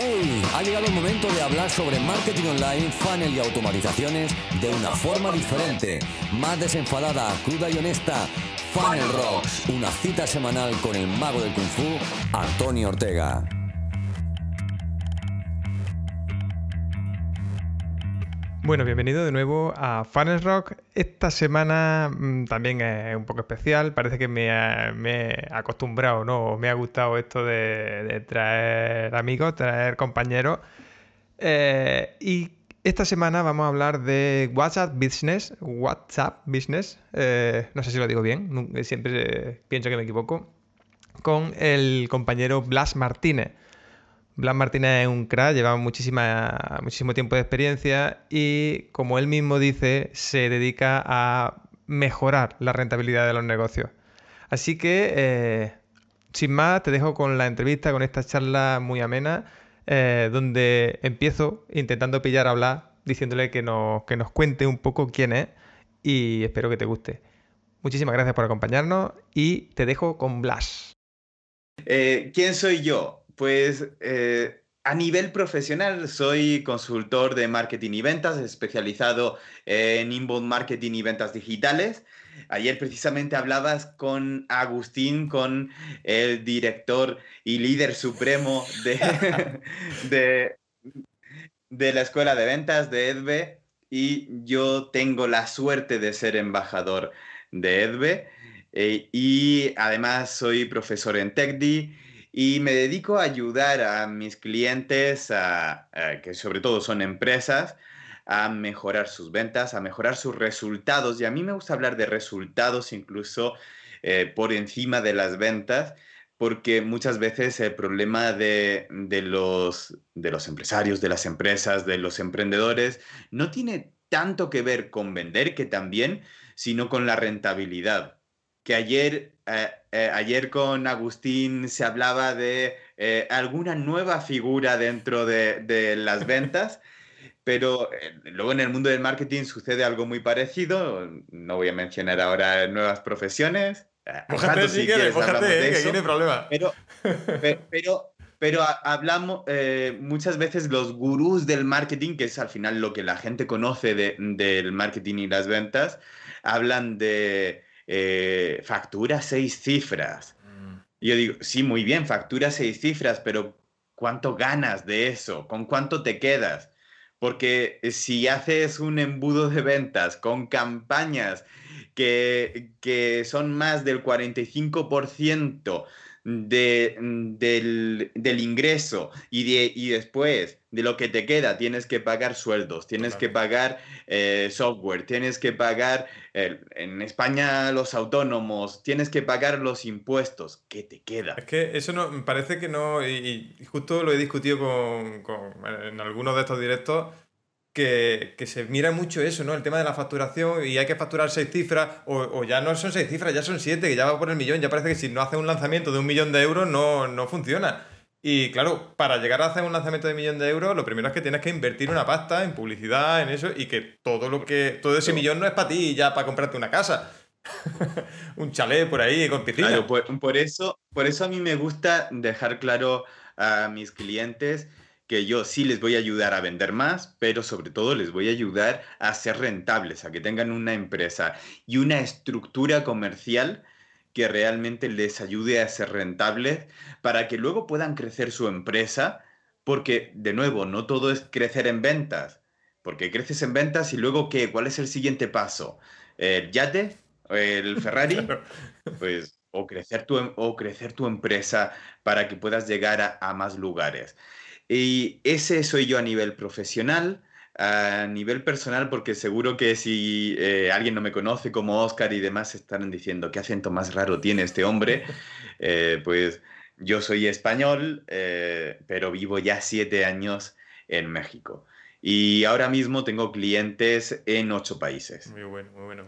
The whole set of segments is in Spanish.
¡Hey! Ha llegado el momento de hablar sobre marketing online, funnel y automatizaciones de una forma diferente, más desenfadada, cruda y honesta. Funnel Rocks, una cita semanal con el mago del kung fu, Antonio Ortega. Bueno, bienvenido de nuevo a Funnel Rock. Esta semana mm, también es un poco especial. Parece que me, he acostumbrado, ¿no? Me ha gustado esto de, traer amigos, traer compañeros. Eh, y esta semana vamos a hablar de WhatsApp Business. WhatsApp Business. Eh, no sé si lo digo bien. Siempre pienso que me equivoco. Con el compañero Blas Martínez. Blas Martínez es un crack, lleva muchísima, muchísimo tiempo de experiencia y, como él mismo dice, se dedica a mejorar la rentabilidad de los negocios. Así que, eh, sin más, te dejo con la entrevista, con esta charla muy amena, eh, donde empiezo intentando pillar a Blas, diciéndole que nos, que nos cuente un poco quién es y espero que te guste. Muchísimas gracias por acompañarnos y te dejo con Blas. Eh, ¿Quién soy yo? Pues eh, a nivel profesional soy consultor de marketing y ventas, especializado en inbound marketing y ventas digitales. Ayer precisamente hablabas con Agustín, con el director y líder supremo de, de, la Escuela de Ventas de EDVE y yo tengo la suerte de ser embajador de EDVE eh, y además soy profesor en TechDi y me dedico a ayudar a mis clientes, que sobre todo son empresas, a mejorar sus ventas, a mejorar sus resultados. Y a mí me gusta hablar de resultados incluso eh, por encima de las ventas, porque muchas veces el problema de, los, de los empresarios, de las empresas, de los emprendedores, no tiene tanto que ver con vender, que también, sino con la rentabilidad que ayer, eh, eh, ayer con Agustín se hablaba de eh, alguna nueva figura dentro de, las ventas, pero luego en el mundo del marketing sucede algo muy parecido. No voy a mencionar ahora nuevas profesiones. Mójate si quieres, que tiene problema. Pero, pero, pero, hablamos muchas veces los gurús del marketing, que es al final lo que la gente conoce del marketing y las ventas, hablan de eh, factura seis cifras. Mm. Y yo digo, sí, muy bien, factura seis cifras, pero ¿cuánto ganas de eso? ¿Con cuánto te quedas? Porque si haces un embudo de ventas con campañas que, que son más del 45% de, del, del, ingreso y, de, y después de lo que te queda, tienes que pagar sueldos, tienes que pagar eh, software, tienes que pagar, en España los autónomos, tienes que pagar los impuestos, ¿qué te queda? Es que eso no, me parece que no, y, justo lo he discutido con, con, en algunos de estos directos, que, se mira mucho eso, ¿no? El tema de la facturación y hay que facturar seis cifras, o, ya no son seis cifras, ya son siete, que ya va por el millón, ya parece que si no haces un lanzamiento de un millón de euros no, no funciona. Y claro, para llegar a hacer un lanzamiento de un millón de euros, lo primero es que tienes que invertir una pasta en publicidad, en eso, y que todo lo que. todo ese millón no es para ti ya para comprarte una casa. un chalet por ahí con piscina. Claro, por, eso, por eso a mí me gusta dejar claro a mis clientes que yo sí les voy a ayudar a vender más, pero sobre todo les voy a ayudar a ser rentables, a que tengan una empresa y una estructura comercial que realmente les ayude a ser rentables para que luego puedan crecer su empresa, porque de nuevo, no todo es crecer en ventas, porque creces en ventas y luego ¿qué? ¿Cuál es el siguiente paso? ¿El yate? ¿El Ferrari? Pues o crecer tu, em, o crecer tu empresa para que puedas llegar a más lugares. Y ese soy yo a nivel profesional, a nivel personal, porque seguro que si eh, alguien no me conoce como Oscar y demás estarán diciendo qué acento más raro tiene este hombre, eh, pues yo soy español, eh, pero vivo ya siete años en México. Y ahora mismo tengo clientes en ocho países. Muy bueno, muy bueno.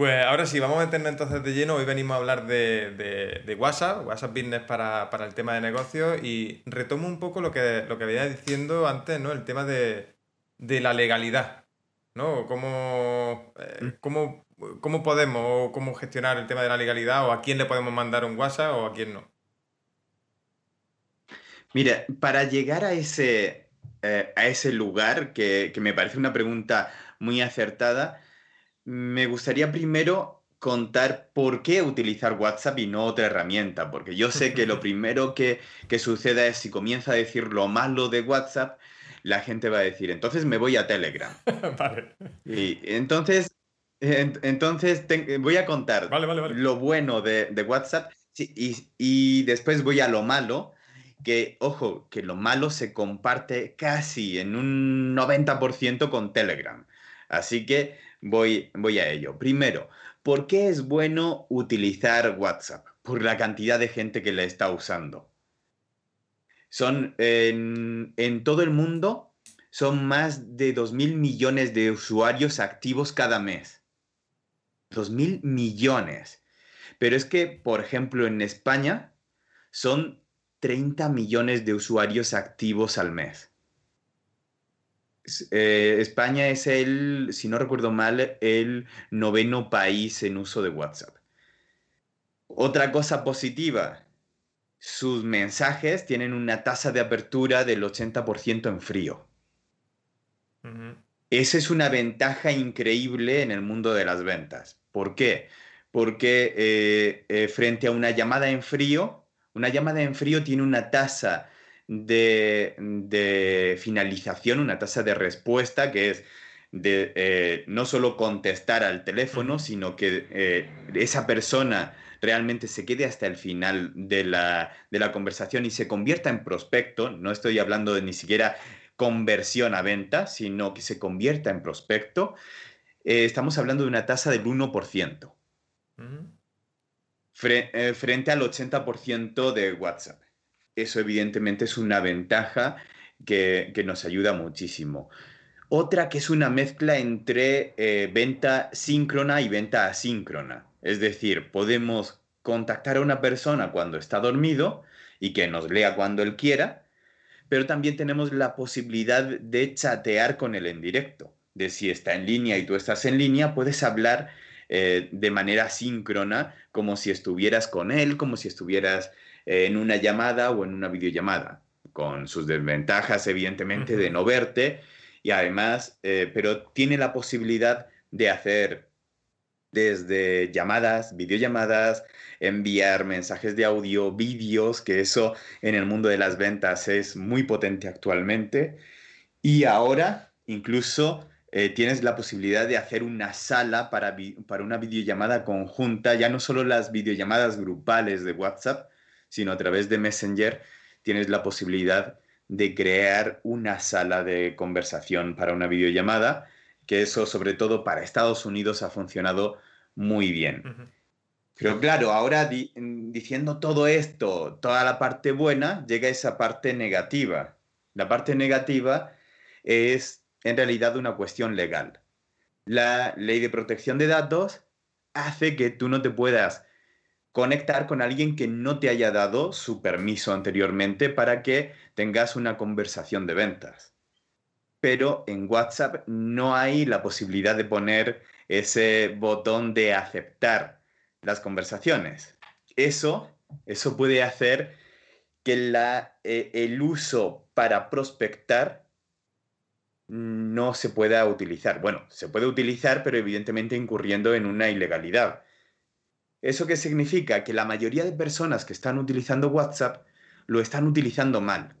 Pues ahora sí, vamos a meternos entonces de lleno. Hoy venimos a hablar de, WhatsApp, WhatsApp Business para, el tema de negocios y retomo un poco lo que, lo que venía diciendo antes, ¿no? El tema de, la legalidad, ¿no? ¿Cómo, eh, mm. cómo, cómo podemos o cómo gestionar el tema de la legalidad o a quién le podemos mandar un WhatsApp o a quién no? Mira, para llegar a ese, eh, a ese lugar, que, que me parece una pregunta muy acertada, me gustaría primero contar por qué utilizar WhatsApp y no otra herramienta, porque yo sé que lo primero que, que suceda es si comienza a decir lo malo de WhatsApp, la gente va a decir, entonces me voy a Telegram. vale. Y entonces, entonces voy a contar lo bueno de, de WhatsApp y, y, después voy a lo malo, que, ojo, que lo malo se comparte casi en un 90% con Telegram. Así que voy, voy a ello. Primero, ¿por qué es bueno utilizar WhatsApp? Por la cantidad de gente que le está usando. Son en, todo el mundo, son más de 2.000 millones de usuarios activos cada mes. 2.000 millones. Pero es que, por ejemplo, en España son 30 millones de usuarios activos al mes. Eh, España es el, si no recuerdo mal, el noveno país en uso de WhatsApp. Otra cosa positiva, sus mensajes tienen una tasa de apertura del 80% en frío. Esa es una ventaja increíble en el mundo de las ventas. ¿Por qué? Porque eh, eh, frente a una llamada en frío, una llamada en frío tiene una tasa de, finalización, una tasa de respuesta que es de eh, no solo contestar al teléfono, sino que esa persona realmente se quede hasta el final de la, conversación y se convierta en prospecto, no estoy hablando de ni siquiera conversión a venta, sino que se convierta en prospecto, eh, estamos hablando de una tasa del 1%, eh, frente al 80% de WhatsApp. Eso evidentemente es una ventaja que, nos ayuda muchísimo. Otra que es una mezcla entre eh, venta síncrona y venta asíncrona. Es decir, podemos contactar a una persona cuando está dormido y que nos lea cuando él quiera, pero también tenemos la posibilidad de chatear con él en directo. De si está en línea y tú estás en línea, puedes hablar eh, de manera síncrona, como si estuvieras con él, como si estuvieras en una llamada o en una videollamada, con sus desventajas, evidentemente, de no verte, y además, eh, pero tiene la posibilidad de hacer desde llamadas, videollamadas, enviar mensajes de audio, vídeos, que eso en el mundo de las ventas es muy potente actualmente. Y ahora incluso eh, tienes la posibilidad de hacer una sala para, para una videollamada conjunta, ya no solo las videollamadas grupales de WhatsApp, sino a través de Messenger tienes la posibilidad de crear una sala de conversación para una videollamada que eso sobre todo para Estados Unidos ha funcionado muy bien. Pero claro, ahora diciendo todo esto, toda la parte buena, llega esa parte negativa. La parte negativa es en realidad una cuestión legal. La ley de protección de datos hace que tú no te puedas conectar con alguien que no te haya dado su permiso anteriormente para que tengas una conversación de ventas pero en WhatsApp no hay la posibilidad de poner ese botón de aceptar las conversaciones. Eso, eso puede hacer que la, eh, el uso para prospectar no se pueda utilizar. Bueno, se puede utilizar, pero evidentemente incurriendo en una ilegalidad. ¿Eso qué significa? Que la mayoría de personas que están utilizando WhatsApp lo están utilizando mal.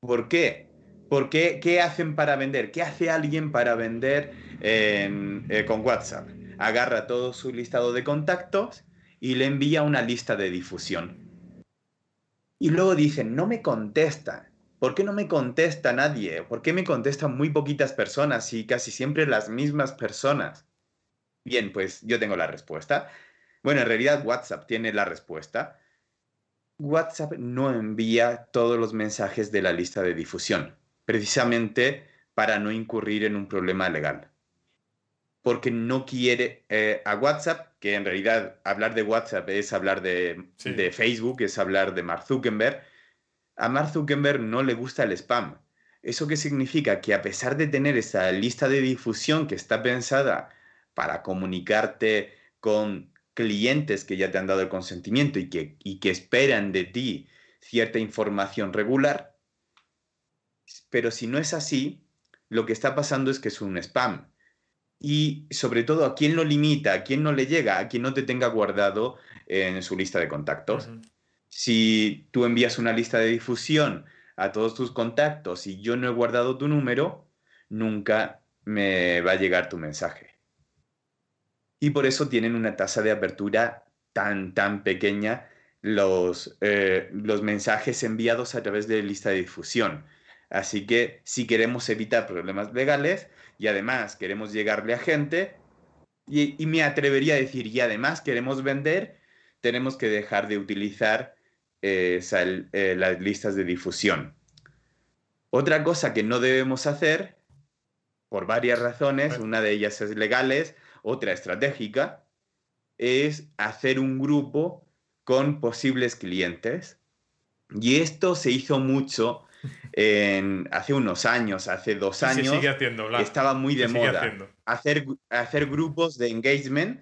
¿Por qué? ¿Por qué, qué hacen para vender? ¿Qué hace alguien para vender eh, con WhatsApp? Agarra todo su listado de contactos y le envía una lista de difusión. Y luego dicen, no me contesta. ¿Por qué no me contesta nadie? ¿Por qué me contestan muy poquitas personas y casi siempre las mismas personas? Bien, pues yo tengo la respuesta. Bueno, en realidad WhatsApp tiene la respuesta. WhatsApp no envía todos los mensajes de la lista de difusión precisamente para no incurrir en un problema legal. Porque no quiere eh, a WhatsApp, que en realidad hablar de WhatsApp es hablar de, de Facebook, es hablar de Mark Zuckerberg, a Mark Zuckerberg no le gusta el spam. ¿Eso qué significa? Que a pesar de tener esa lista de difusión que está pensada para comunicarte con clientes que ya te han dado el consentimiento y que, y que esperan de ti cierta información regular, pero si no es así, lo que está pasando es que es un spam. Y sobre todo, ¿a quién lo limita? ¿A quién no le llega? ¿A quién no te tenga guardado en su lista de contactos? Si tú envías una lista de difusión a todos tus contactos y yo no he guardado tu número, nunca me va a llegar tu mensaje. Y por eso tienen una tasa de apertura tan, tan pequeña los, eh, los mensajes enviados a través de lista de difusión. Así que si queremos evitar problemas legales y además queremos llegarle a gente, y, me atrevería a decir, y además queremos vender, tenemos que dejar de utilizar eh, eh, las listas de difusión. Otra cosa que no debemos hacer, por varias razones, una de ellas es legales, otra estratégica, es hacer un grupo con posibles clientes. Y esto se hizo mucho en, hace unos años, hace dos años. estaba muy de moda. Hacer, hacer grupos de engagement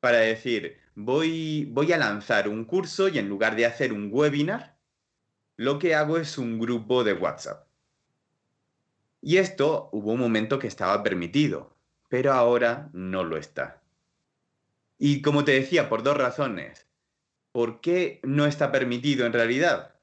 para decir, voy, voy a lanzar un curso y en lugar de hacer un webinar, lo que hago es un grupo de WhatsApp. Y esto hubo un momento que estaba permitido, pero ahora no lo está. Y como te decía, por dos razones. ¿Por qué no está permitido en realidad?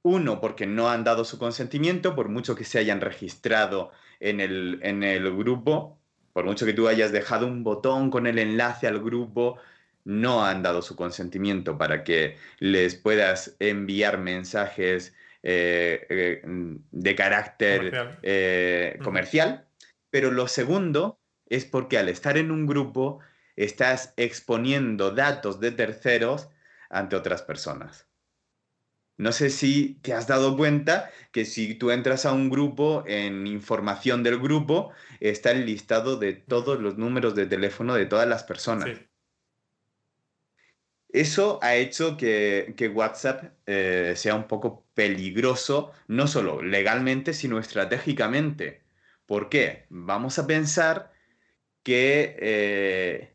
Uno, porque no han dado su consentimiento, por mucho que se hayan registrado en el, en el grupo, por mucho que tú hayas dejado un botón con el enlace al grupo, no han dado su consentimiento para que les puedas enviar mensajes eh, eh, de carácter comercial. Eh, comercial. Pero lo segundo es porque al estar en un grupo estás exponiendo datos de terceros ante otras personas. No sé si te has dado cuenta que si tú entras a un grupo, en información del grupo está el listado de todos los números de teléfono de todas las personas. Eso ha hecho que, WhatsApp eh, sea un poco peligroso, no solo legalmente, sino estratégicamente. ¿Por qué? Vamos a pensar que eh,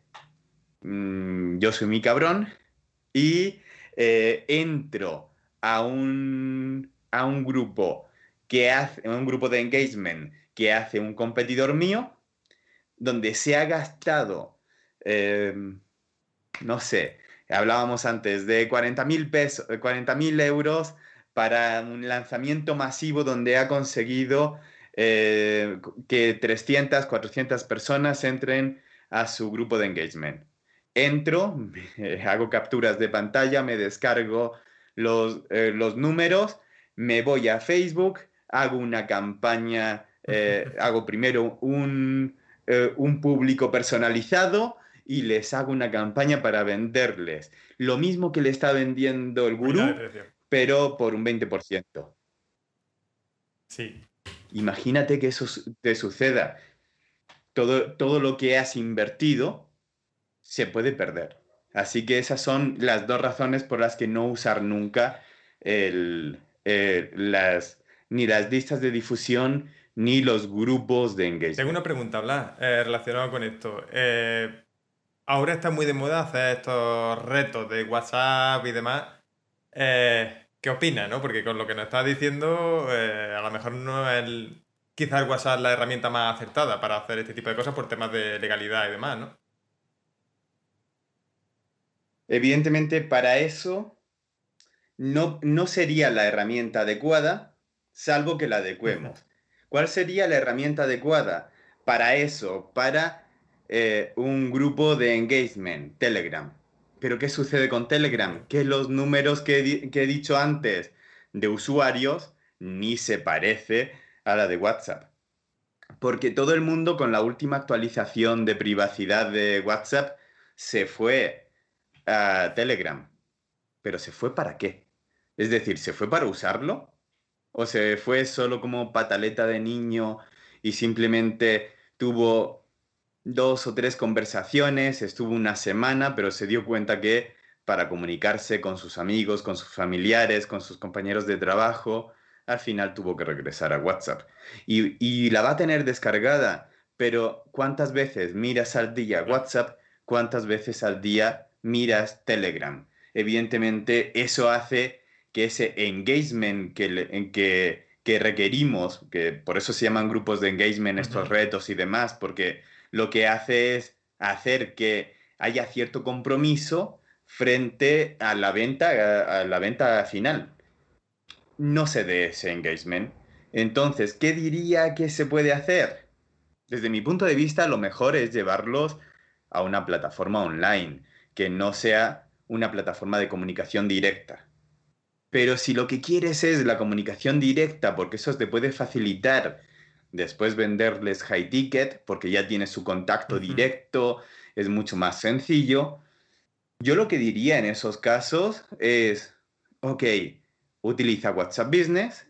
mm, yo soy mi cabrón y eh, entro a un, a un grupo que hace, un grupo de engagement que hace un competidor mío, donde se ha gastado, em, no sé, hablábamos antes de 40 mil pesos, 40 mil euros para un lanzamiento masivo donde ha conseguido eh, que 300, 400 personas entren a su grupo de engagement. Entro, hago capturas de pantalla, me descargo eh, los, números, me voy a Facebook, hago una campaña, eh, hago primero un, un público personalizado y les hago una campaña para venderles. Lo mismo que le está vendiendo el gurú, pero por un 20%. Sí. Imagínate que eso te suceda. Todo, todo lo que has invertido se puede perder. Así que esas son las dos razones por las que no usar nunca eh, ni las listas de difusión ni los grupos de engagement. Tengo una pregunta, Blas, eh, relacionada con esto. Eh, ahora está muy de moda hacer estos retos de WhatsApp y demás. ¿Qué opinas? No? Porque con lo que nos estás diciendo, a lo mejor no es el, quizás el WhatsApp la herramienta más acertada para hacer este tipo de cosas por temas de legalidad y demás, ¿no? Evidentemente, para eso no, no sería la herramienta adecuada, salvo que la adecuemos. ¿Cuál sería la herramienta adecuada para eso? Para eh, un grupo de engagement, Telegram. Pero ¿qué sucede con Telegram? Que los números que, he dicho antes de usuarios ni se parece a la de WhatsApp. Porque todo el mundo con la última actualización de privacidad de WhatsApp se fue a Telegram. Pero ¿se fue para qué? Es decir, ¿se fue para usarlo? ¿O se fue solo como pataleta de niño y simplemente tuvo dos o tres conversaciones, estuvo una semana, pero se dio cuenta que para comunicarse con sus amigos, con sus familiares, con sus compañeros de trabajo, al final tuvo que regresar a WhatsApp. Y, y la va a tener descargada, pero ¿cuántas veces miras al día WhatsApp? ¿Cuántas veces al día miras Telegram. Evidentemente, eso hace que ese engagement que, que, que requerimos, que por eso se llaman grupos de engagement estos retos y demás, porque lo que hace es hacer que haya cierto compromiso frente a la venta, a la venta final. No se dé ese engagement. Entonces, ¿qué diría que se puede hacer? Desde mi punto de vista, lo mejor es llevarlos a una plataforma online, que no sea una plataforma de comunicación directa. Pero si lo que quieres es la comunicación directa, porque eso te puede facilitar después venderles high ticket, porque ya tienes su contacto directo, es mucho más sencillo. Yo lo que diría en esos casos es, ok, utiliza WhatsApp Business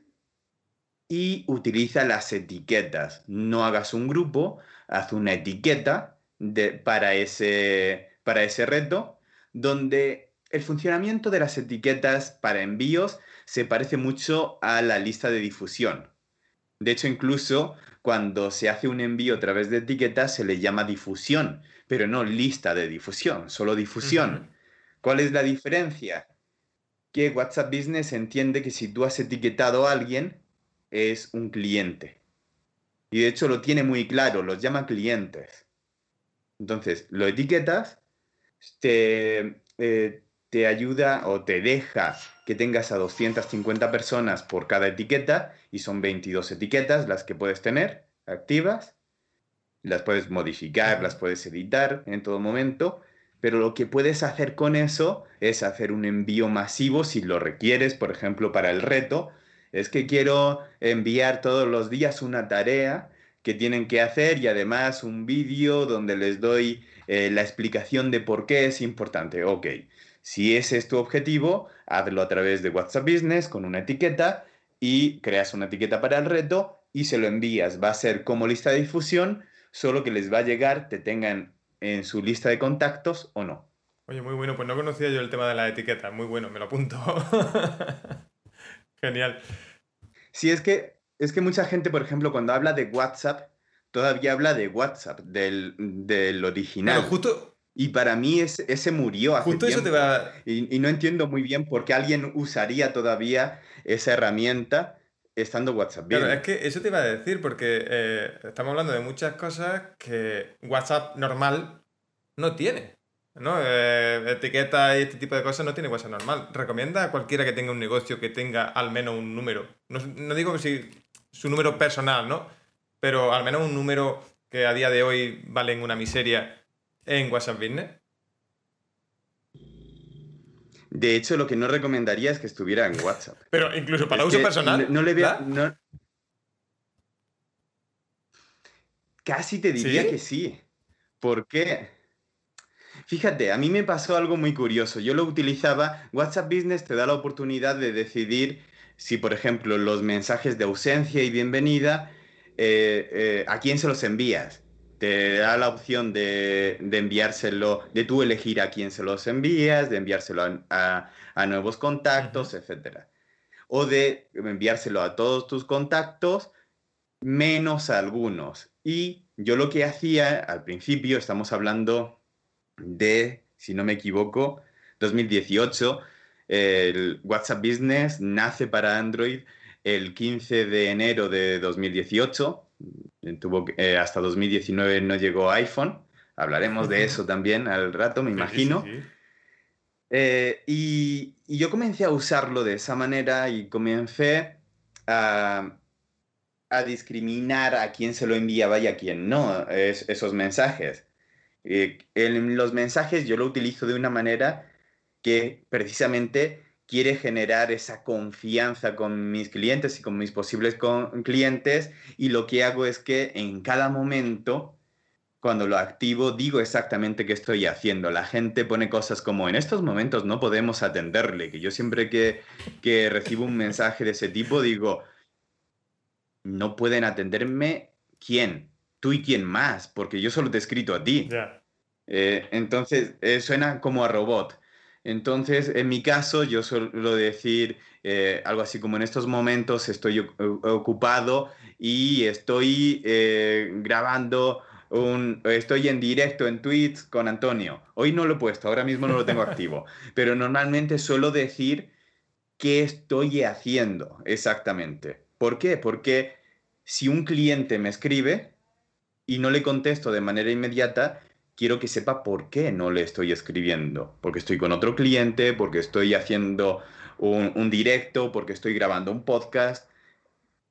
y utiliza las etiquetas. No hagas un grupo, haz una etiqueta de, para, ese, para ese reto donde el funcionamiento de las etiquetas para envíos se parece mucho a la lista de difusión. De hecho, incluso cuando se hace un envío a través de etiquetas se le llama difusión, pero no lista de difusión, solo difusión. ¿Cuál es la diferencia? Que WhatsApp Business entiende que si tú has etiquetado a alguien, es un cliente. Y de hecho lo tiene muy claro, los llama clientes. Entonces, lo etiquetas te, eh, te ayuda o te deja que tengas a 250 personas por cada etiqueta y son 22 etiquetas las que puedes tener activas. Las puedes modificar, las puedes editar en todo momento, pero lo que puedes hacer con eso es hacer un envío masivo si lo requieres, por ejemplo, para el reto. Es que quiero enviar todos los días una tarea que tienen que hacer y además un vídeo donde les doy eh, la explicación de por qué es importante. Ok, si ese es tu objetivo, hazlo a través de WhatsApp Business con una etiqueta y creas una etiqueta para el reto y se lo envías. Va a ser como lista de difusión, solo que les va a llegar, te tengan en su lista de contactos o no. Oye, muy bueno, pues no conocía yo el tema de la etiqueta, muy bueno, me lo apunto. Genial. Sí, es que, es que mucha gente, por ejemplo, cuando habla de WhatsApp, todavía habla de WhatsApp, del, del original. Pero justo. Y para mí ese, ese murió hace Justo eso te va. Y, y, no entiendo muy bien por qué alguien usaría todavía esa herramienta estando WhatsApp bien. Claro, es que eso te iba a decir, porque eh, estamos hablando de muchas cosas que WhatsApp normal no tiene. ¿no? Eh, etiqueta y este tipo de cosas no tiene WhatsApp normal. Recomienda a cualquiera que tenga un negocio que tenga al menos un número. No, no digo que si su número personal, ¿no? pero al menos un número que a día de hoy vale una miseria en WhatsApp Business? De hecho, lo que no recomendaría es que estuviera en WhatsApp. Pero incluso para uso personal. No, le veo. Casi te diría que sí. ¿Por qué? Fíjate, a mí me pasó algo muy curioso. Yo lo utilizaba. WhatsApp Business te da la oportunidad de decidir si, por ejemplo, los mensajes de ausencia y bienvenida eh, eh, a quién se los envías. Te da la opción de, enviárselo, de tú elegir a quién se los envías, de enviárselo a, nuevos contactos, etc. O de enviárselo a todos tus contactos, menos a algunos. Y yo lo que hacía al principio, estamos hablando de, si no me equivoco, 2018, el WhatsApp Business nace para Android el 15 de enero de 2018. Tuvo, eh, hasta 2019 no llegó iPhone. Hablaremos de eso también al rato, me imagino. Eh, y, yo comencé a usarlo de esa manera y comencé a, discriminar a quién se lo enviaba y a quién no esos mensajes. Eh, en los mensajes yo lo utilizo de una manera que precisamente quiere generar esa confianza con mis clientes y con mis posibles clientes y lo que hago es que en cada momento cuando lo activo digo exactamente qué estoy haciendo. La gente pone cosas como en estos momentos no podemos atenderle, que yo siempre que, que recibo un mensaje de ese tipo digo, no pueden atenderme quién, tú y quién más, porque yo solo te he escrito a ti. Eh, entonces eh, suena como a robot. Entonces, en mi caso, yo suelo decir eh, algo así como en estos momentos estoy ocupado y estoy eh, grabando un, estoy en directo en tweets con Antonio. Hoy no lo he puesto, ahora mismo no lo tengo activo, pero normalmente suelo decir qué estoy haciendo exactamente. ¿Por qué? Porque si un cliente me escribe y no le contesto de manera inmediata, quiero que sepa por qué no le estoy escribiendo. Porque estoy con otro cliente, porque estoy haciendo un, directo, porque estoy grabando un podcast,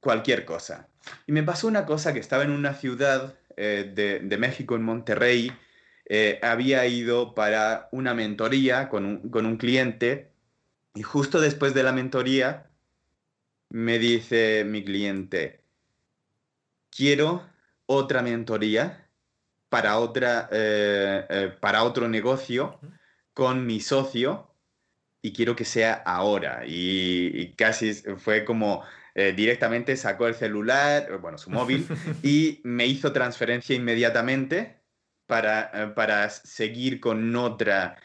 cualquier cosa. Y me pasó una cosa que estaba en una ciudad eh, de, México, en Monterrey, eh, había ido para una mentoría con un, con un cliente y justo después de la mentoría me dice mi cliente, quiero otra mentoría para, otra, eh, eh, para otro negocio con mi socio y quiero que sea ahora. Y, casi fue como eh, directamente sacó el celular, bueno, su móvil, y me hizo transferencia inmediatamente para, para seguir con otra,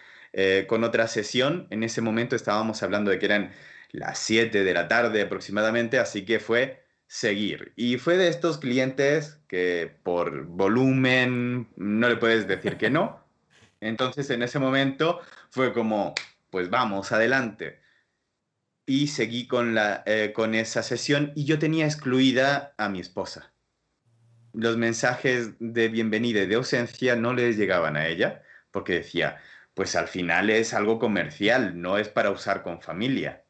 con otra sesión. En ese momento estábamos hablando de que eran las 7 de la tarde aproximadamente, así que fue seguir. Y fue de estos clientes que por volumen no le puedes decir que no. Entonces en ese momento fue como, pues vamos, adelante. Y seguí con, la, eh, con esa sesión y yo tenía excluida a mi esposa. Los mensajes de bienvenida y de ausencia no les llegaban a ella porque decía, pues al final es algo comercial, no es para usar con familia.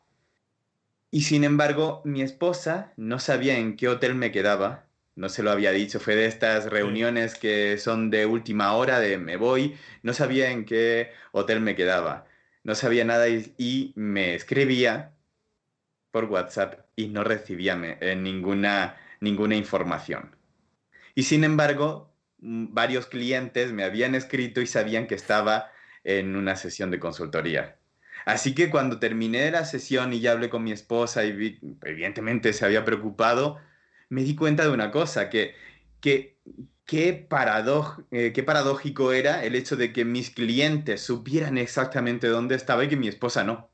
Y sin embargo, mi esposa no sabía en qué hotel me quedaba, no se lo había dicho, fue de estas reuniones que son de última hora, de me voy, no sabía en qué hotel me quedaba, no sabía nada y, me escribía por WhatsApp y no recibía eh, ninguna, ninguna información. Y sin embargo, varios clientes me habían escrito y sabían que estaba en una sesión de consultoría. Así que cuando terminé la sesión y ya hablé con mi esposa y evidentemente se había preocupado, me di cuenta de una cosa, que, que qué, eh, qué paradójico era el hecho de que mis clientes supieran exactamente dónde estaba y que mi esposa no.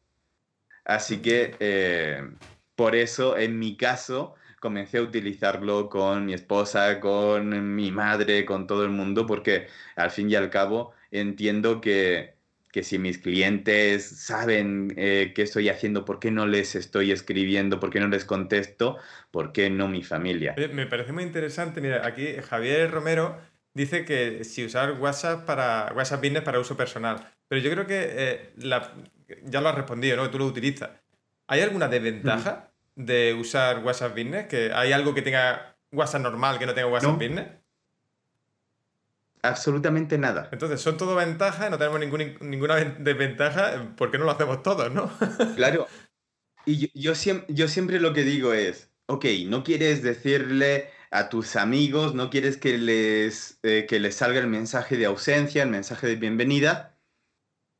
Así que eh, por eso, en mi caso, comencé a utilizarlo con mi esposa, con mi madre, con todo el mundo, porque al fin y al cabo entiendo que que si mis clientes saben eh, qué estoy haciendo, por qué no les estoy escribiendo, por qué no les contesto, por qué no mi familia. Me parece muy interesante. Mira, aquí Javier Romero dice que si usar WhatsApp para WhatsApp Business para uso personal. Pero yo creo que eh, ya lo has respondido, ¿no? Tú lo utilizas. ¿Hay alguna desventaja de usar WhatsApp Business? ¿Que ¿Hay algo que tenga WhatsApp normal que no tenga WhatsApp Business? Absolutamente nada. Entonces, son todo ventajas, no tenemos ninguna desventaja, ¿por qué no lo hacemos todos, no? claro. Y yo, yo, siempre, lo que digo es, ok, no quieres decirle a tus amigos, no quieres que les, eh, que les salga el mensaje de ausencia, el mensaje de bienvenida,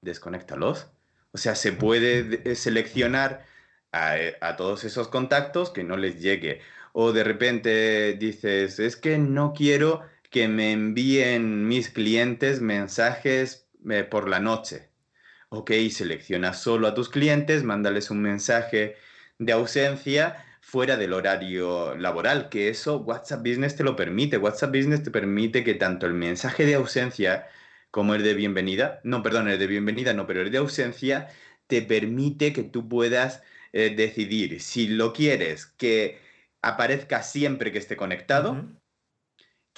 desconéctalos. O sea, se puede eh, seleccionar a, a, todos esos contactos que no les llegue. O de repente dices, es que no quiero que me envíen mis clientes mensajes eh, por la noche. Ok, selecciona solo a tus clientes, mándales un mensaje de ausencia fuera del horario laboral, que eso WhatsApp Business te lo permite. WhatsApp Business te permite que tanto el mensaje de ausencia como el de bienvenida, no, perdón, el de bienvenida no, pero el de ausencia te permite que tú puedas eh, decidir si lo quieres que aparezca siempre que esté conectado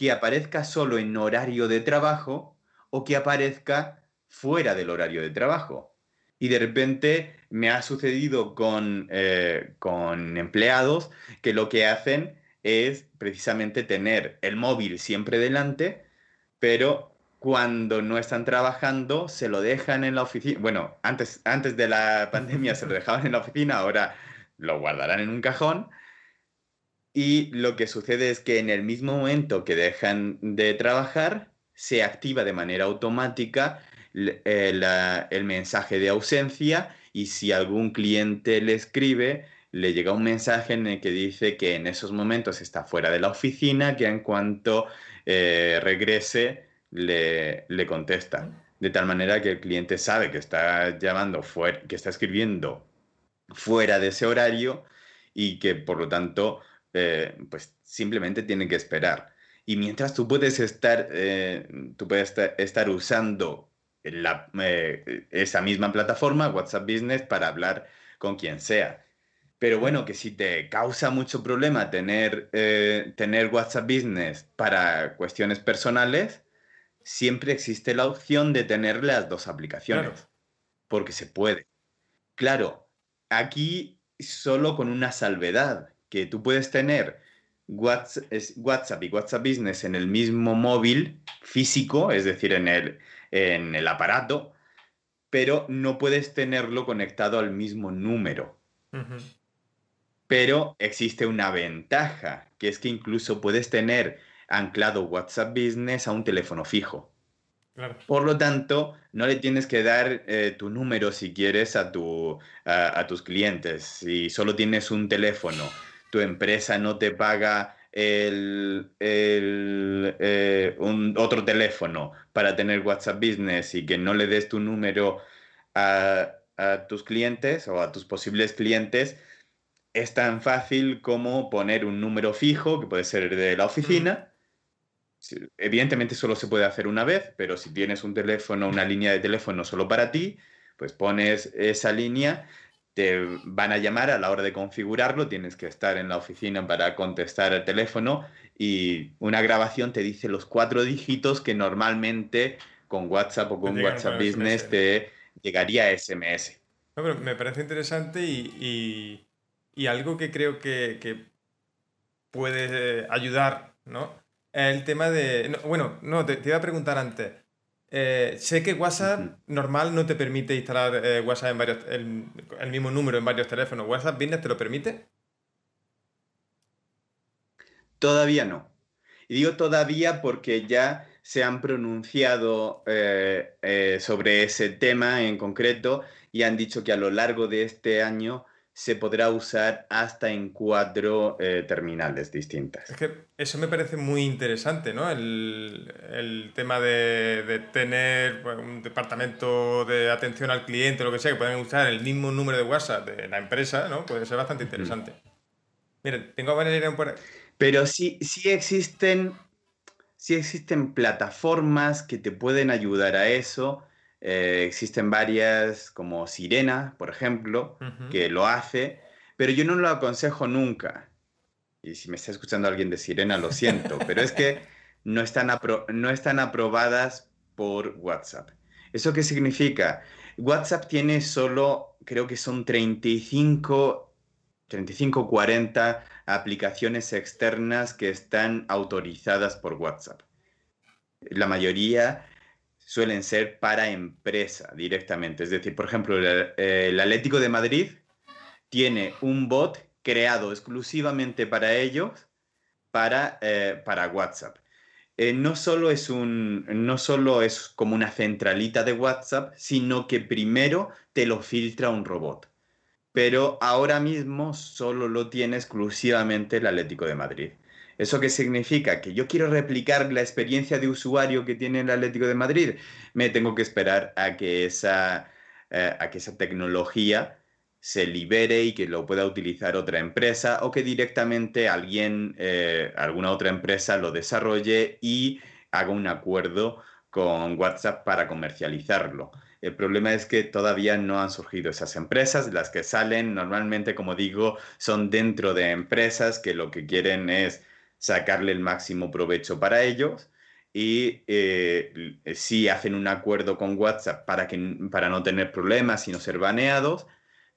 que aparezca solo en horario de trabajo o que aparezca fuera del horario de trabajo. Y de repente me ha sucedido con, eh, con empleados que lo que hacen es precisamente tener el móvil siempre delante, pero cuando no están trabajando se lo dejan en la oficina. Bueno, antes, antes de la pandemia se lo dejaban en la oficina, ahora lo guardarán en un cajón y lo que sucede es que en el mismo momento que dejan de trabajar, se activa de manera automática eh, el, mensaje de ausencia y si algún cliente le escribe, le llega un mensaje en el que dice que en esos momentos está fuera de la oficina, que en cuanto eh, regrese le, le, contesta. De tal manera que el cliente sabe que está llamando que está escribiendo fuera de ese horario y que por lo tanto eh, pues simplemente tienen que esperar. Y mientras tú puedes estar, eh, tú puedes estar usando la, eh, esa misma plataforma, WhatsApp Business, para hablar con quien sea. Pero bueno, que si te causa mucho problema tener, eh, tener WhatsApp Business para cuestiones personales, siempre existe la opción de tener las dos aplicaciones. Porque se puede. Claro, aquí solo con una salvedad, que tú puedes tener WhatsApp y WhatsApp Business en el mismo móvil físico, es decir, en el, en el aparato, pero no puedes tenerlo conectado al mismo número. Pero existe una ventaja, que es que incluso puedes tener anclado WhatsApp Business a un teléfono fijo. Por lo tanto, no le tienes que dar eh, tu número si quieres a, tu, a, tus clientes. Si solo tienes un teléfono, tu empresa no te paga el, eh, un, otro teléfono para tener WhatsApp Business y que no le des tu número a, a tus clientes o a tus posibles clientes, es tan fácil como poner un número fijo, que puede ser de la oficina. Evidentemente solo se puede hacer una vez, pero si tienes un teléfono, una línea de teléfono solo para ti, pues pones esa línea, te van a llamar a la hora de configurarlo, tienes que estar en la oficina para contestar el teléfono y una grabación te dice los cuatro dígitos que normalmente con WhatsApp o con WhatsApp Business te llegaría SMS. me parece interesante y y algo que creo que, puede ayudar, ¿no? El tema de... bueno, no, te, iba a preguntar antes. Eh, sé que WhatsApp normal no te permite instalar eh, WhatsApp en varios, el, mismo número en varios teléfonos. ¿WhatsApp Business te lo permite? Todavía no. Y digo todavía porque ya se han pronunciado eh, sobre ese tema en concreto y han dicho que a lo largo de este año se podrá usar hasta en cuatro eh, terminales distintas. Es que eso me parece muy interesante, ¿no? El, tema de, tener pues, un departamento de atención al cliente, lo que sea, que puedan usar el mismo número de WhatsApp de la empresa, ¿no? Puede ser bastante interesante. Miren, tengo varias por Pero sí, sí existen, sí existen plataformas que te pueden ayudar a eso eh, existen varias, como Sirena, por ejemplo, que lo hace, pero yo no lo aconsejo nunca. Y si me está escuchando alguien de Sirena, lo siento, pero es que no están, no están aprobadas por WhatsApp. ¿Eso qué significa? WhatsApp tiene solo, creo que son 35, 35, 40 aplicaciones externas que están autorizadas por WhatsApp. La mayoría suelen ser para empresa directamente. Es decir, por ejemplo, el, Atlético de Madrid tiene un bot creado exclusivamente para ellos, para, eh, para WhatsApp. Eh, no, solo es un, no solo es como una centralita de WhatsApp, sino que primero te lo filtra un robot. Pero ahora mismo solo lo tiene exclusivamente el Atlético de Madrid. ¿Eso qué significa? Que yo quiero replicar la experiencia de usuario que tiene el Atlético de Madrid. Me tengo que esperar a que esa, eh, a que esa tecnología se libere y que lo pueda utilizar otra empresa o que directamente alguien, eh, alguna otra empresa lo desarrolle y haga un acuerdo con WhatsApp para comercializarlo. El problema es que todavía no han surgido esas empresas. Las que salen normalmente, como digo, son dentro de empresas que lo que quieren es sacarle el máximo provecho para ellos y eh, sí hacen un acuerdo con WhatsApp para, que, para no tener problemas y no ser baneados,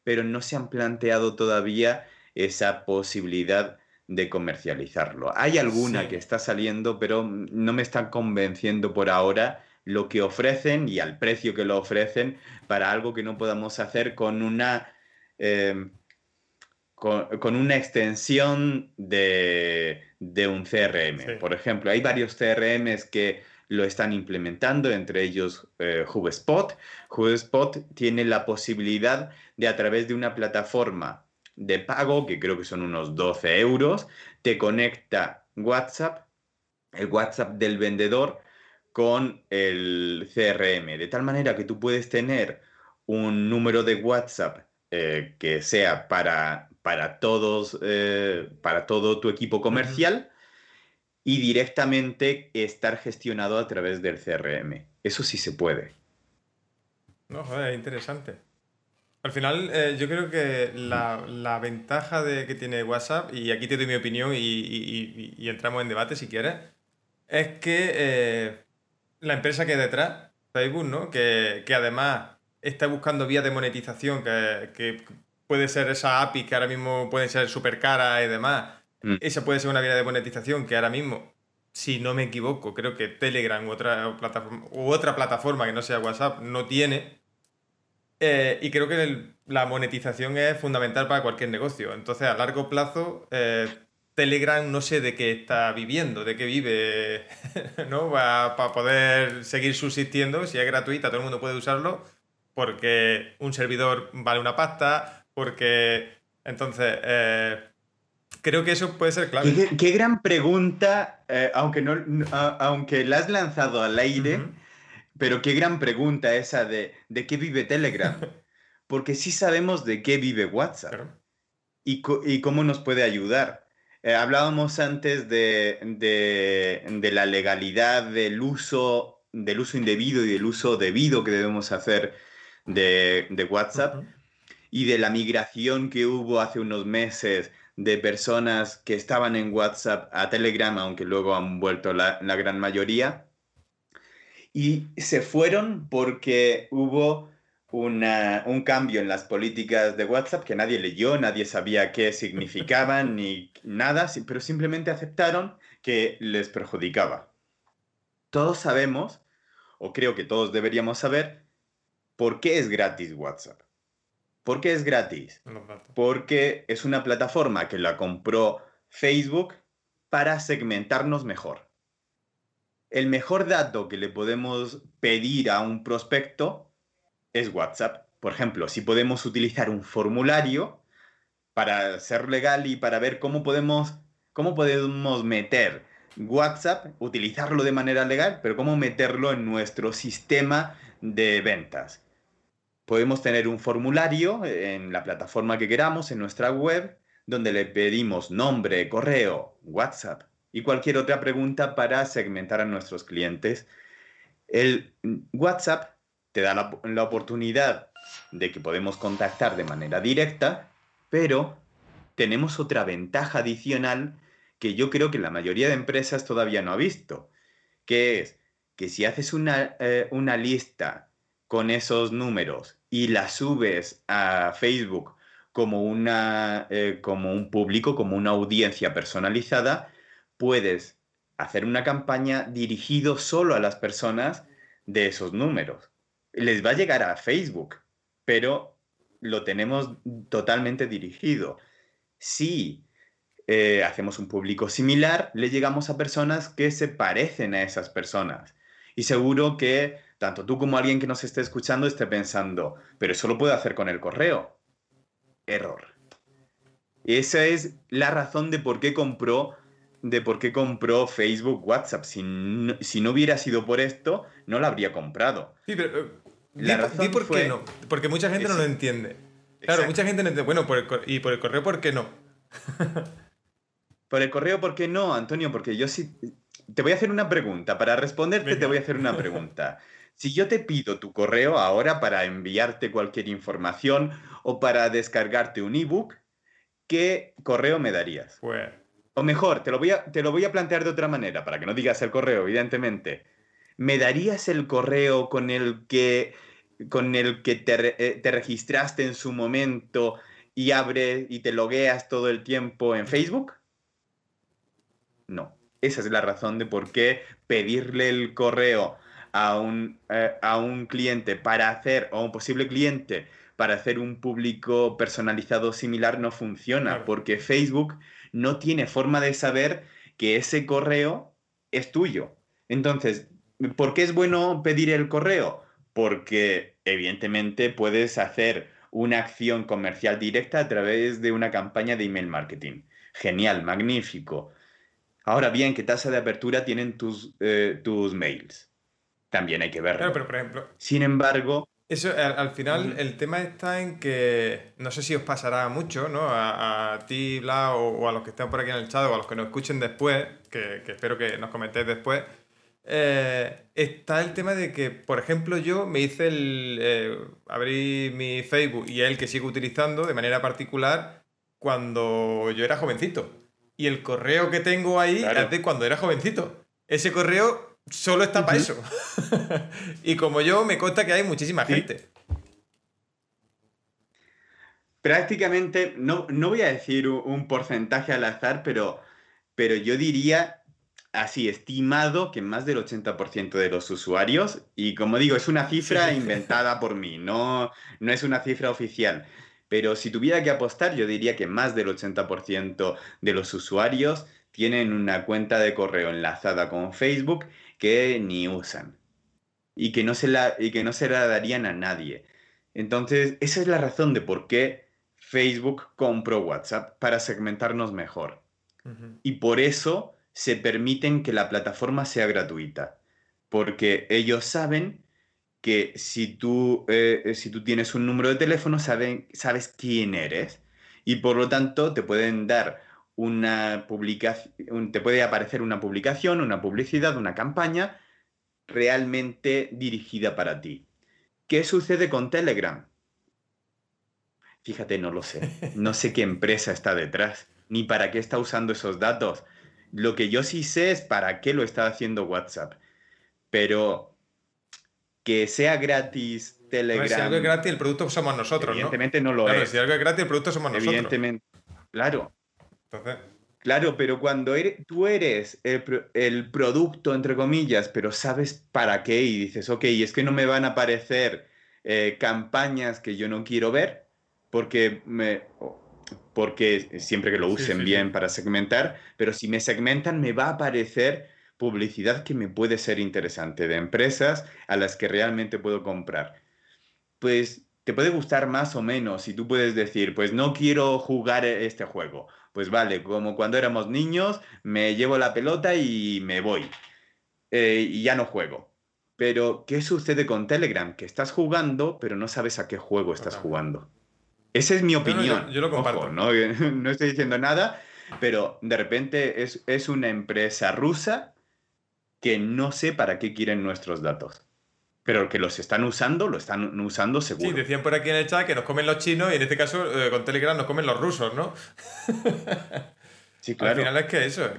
pero no se han planteado todavía esa posibilidad de comercializarlo. Hay alguna que está saliendo, pero no me están convenciendo por ahora lo que ofrecen y al precio que lo ofrecen para algo que no podamos hacer con una, eh, con, una extensión de, de un CRM. Por ejemplo, hay varios CRMs que lo están implementando, entre ellos eh, HubSpot. HubSpot tiene la posibilidad de a través de una plataforma de pago, que creo que son unos 12 euros, te conecta WhatsApp, el WhatsApp del vendedor, con el CRM, de tal manera que tú puedes tener un número de WhatsApp eh, que sea para, para, todos, eh, para todo tu equipo comercial y directamente estar gestionado a través del CRM. Eso sí se puede. No, joder, interesante. Al final, eh, yo creo que la, ventaja de, que tiene WhatsApp, y aquí te doy mi opinión y, entramos en debate si quieres, es que eh, la empresa que hay detrás, Facebook, ¿no? Que, además está buscando vías de monetización, que, puede ser esa API que ahora mismo puede ser súper cara y demás. Mm. Esa puede ser una vía de monetización que ahora mismo, si no me equivoco, creo que Telegram u otra plataforma, u otra plataforma que no sea WhatsApp no tiene. Eh, y creo que la monetización es fundamental para cualquier negocio. Entonces, a largo plazo, eh, Telegram no sé de qué está viviendo, de qué vive, ¿no? Para, poder seguir subsistiendo, si es gratuita, todo el mundo puede usarlo, porque un servidor vale una pasta, porque... Entonces, eh, creo que eso puede ser clave. Qué, gran pregunta, aunque, no, aunque la has lanzado al aire. Pero qué gran pregunta esa de, ¿de qué vive Telegram? Porque sí sabemos de qué vive WhatsApp y, y, cómo nos puede ayudar. Eh, hablábamos antes de, de, la legalidad del uso, del uso indebido y del uso debido que debemos hacer de, de WhatsApp y de la migración que hubo hace unos meses de personas que estaban en WhatsApp a Telegram, aunque luego han vuelto la, la gran mayoría y se fueron porque hubo un cambio en las políticas de WhatsApp que nadie leyó, nadie sabía qué significaban ni nada, pero simplemente aceptaron que les perjudicaba. Todos sabemos, o creo que todos deberíamos saber, por qué es gratis WhatsApp. ¿Por qué es gratis? Porque es una plataforma que la compró Facebook para segmentarnos mejor el mejor dato que le podemos pedir a un prospecto es WhatsApp. Por ejemplo, si podemos utilizar un formulario para ser legal y para ver cómo podemos, cómo podemos meter WhatsApp, utilizarlo de manera legal, pero cómo meterlo en nuestro sistema de ventas. Podemos tener un formulario en la plataforma que queramos, en nuestra web, donde le pedimos nombre, correo, WhatsApp, y cualquier otra pregunta para segmentar a nuestros clientes. El WhatsApp te da la, oportunidad de que podemos contactar de manera directa, pero tenemos otra ventaja adicional que yo creo que la mayoría de empresas todavía no ha visto, que es que si haces una, eh, una lista con esos números y la subes a Facebook como, una, eh, como un público, como una audiencia personalizada, puedes hacer una campaña dirigido solo a las personas de esos números. Les va a llegar a Facebook, pero lo tenemos totalmente dirigido. Si eh, hacemos un público similar, le llegamos a personas que se parecen a esas personas. Y seguro que tanto tú como alguien que nos esté escuchando esté pensando, pero eso lo puedo hacer con el correo. Error. Esa es la razón de por qué compró de por qué compró Facebook WhatsApp. Si no, hubiera sido por esto, no lo habría comprado. Sí, pero. Eh, la razón por qué no. Porque mucha gente no lo entiende. Claro, mucha gente no entiende. Bueno, y por el correo, ¿por qué no? por el correo, ¿por qué no, Antonio? Porque yo sí. Te voy a hacer una pregunta. Para responderte, te voy a hacer una pregunta. Si yo te pido tu correo ahora para enviarte cualquier información o para descargarte un ebook, ¿qué correo me darías? Pues o mejor, te lo, voy a, te lo voy a plantear de otra manera, para que no digas el correo, evidentemente. ¿Me darías el correo con el que, con el que te, eh, te registraste en su momento y abres y te logueas todo el tiempo en Facebook? No. Esa es la razón de por qué pedirle el correo a un, eh, a un cliente para hacer, o a un posible cliente para hacer un público personalizado similar no funciona, porque Facebook no tiene forma de saber que ese correo es tuyo. Entonces, ¿por qué es bueno pedir el correo? Porque evidentemente puedes hacer una acción comercial directa a través de una campaña de email marketing. Genial, magnífico. Ahora bien, ¿qué tasa de apertura tienen tus, eh, tus mails? También hay que verlo. pero por ejemplo. Sin embargo, eso, al, final, el tema está en que no sé si os pasará mucho, ¿no? A, ti, Bla, o, a los que estén por aquí en el chat, o a los que nos escuchen después, que, espero que nos comentéis después, eh, está el tema de que, por ejemplo, yo me hice el. Eh, abrí mi Facebook y el que sigo utilizando de manera particular cuando yo era jovencito. Y el correo que tengo ahí es de cuando era jovencito. Ese correo solo está para eso. y como yo, me consta que hay muchísima gente. Prácticamente, no, no voy a decir un porcentaje al azar, pero, pero yo diría así estimado que más del 80% de los usuarios, y como digo, es una cifra inventada por mí, no, no es una cifra oficial, pero si tuviera que apostar, yo diría que más del 80% de los usuarios tienen una cuenta de correo enlazada con Facebook que ni usan y que no se la, y que no se la darían a nadie. Entonces, esa es la razón de por qué Facebook compró WhatsApp para segmentarnos mejor. Y por eso se permiten que la plataforma sea gratuita, porque ellos saben que si tú, eh, si tú tienes un número de teléfono, saben, sabes quién eres y por lo tanto te pueden dar una publicación, te puede aparecer una publicación, una publicidad, una campaña realmente dirigida para ti. ¿Qué sucede con Telegram? Fíjate, no lo sé. No sé qué empresa está detrás, ni para qué está usando esos datos. Lo que yo sí sé es para qué lo está haciendo WhatsApp. Pero que sea gratis Telegram. si algo es gratis, el producto somos nosotros, evidentemente ¿no? lo es. Si algo es gratis, el producto somos nosotros. Evidentemente. Claro. Claro, pero cuando tú eres el, producto, entre comillas, pero sabes para qué y dices, ok, es que no me van a aparecer eh, campañas que yo no quiero ver porque me, porque siempre que lo usen bien para segmentar, pero si me segmentan me va a aparecer publicidad que me puede ser interesante de empresas a las que realmente puedo comprar. Pues te puede gustar más o menos y tú puedes decir, pues no quiero jugar este juego. Pues vale, como cuando éramos niños, me llevo la pelota y me voy. Eh, y ya no juego. Pero, ¿qué sucede con Telegram? Que estás jugando, pero no sabes a qué juego estás jugando. Esa es mi opinión. yo, lo comparto. ¿no? no estoy diciendo nada, pero de repente es, es una empresa rusa que no sé para qué quieren nuestros datos. Pero que los están usando, lo están usando seguro. Sí, decían por aquí en el chat que nos comen los chinos y en este caso eh, con Telegram nos comen los rusos, ¿no? sí, claro. Al final es que eso.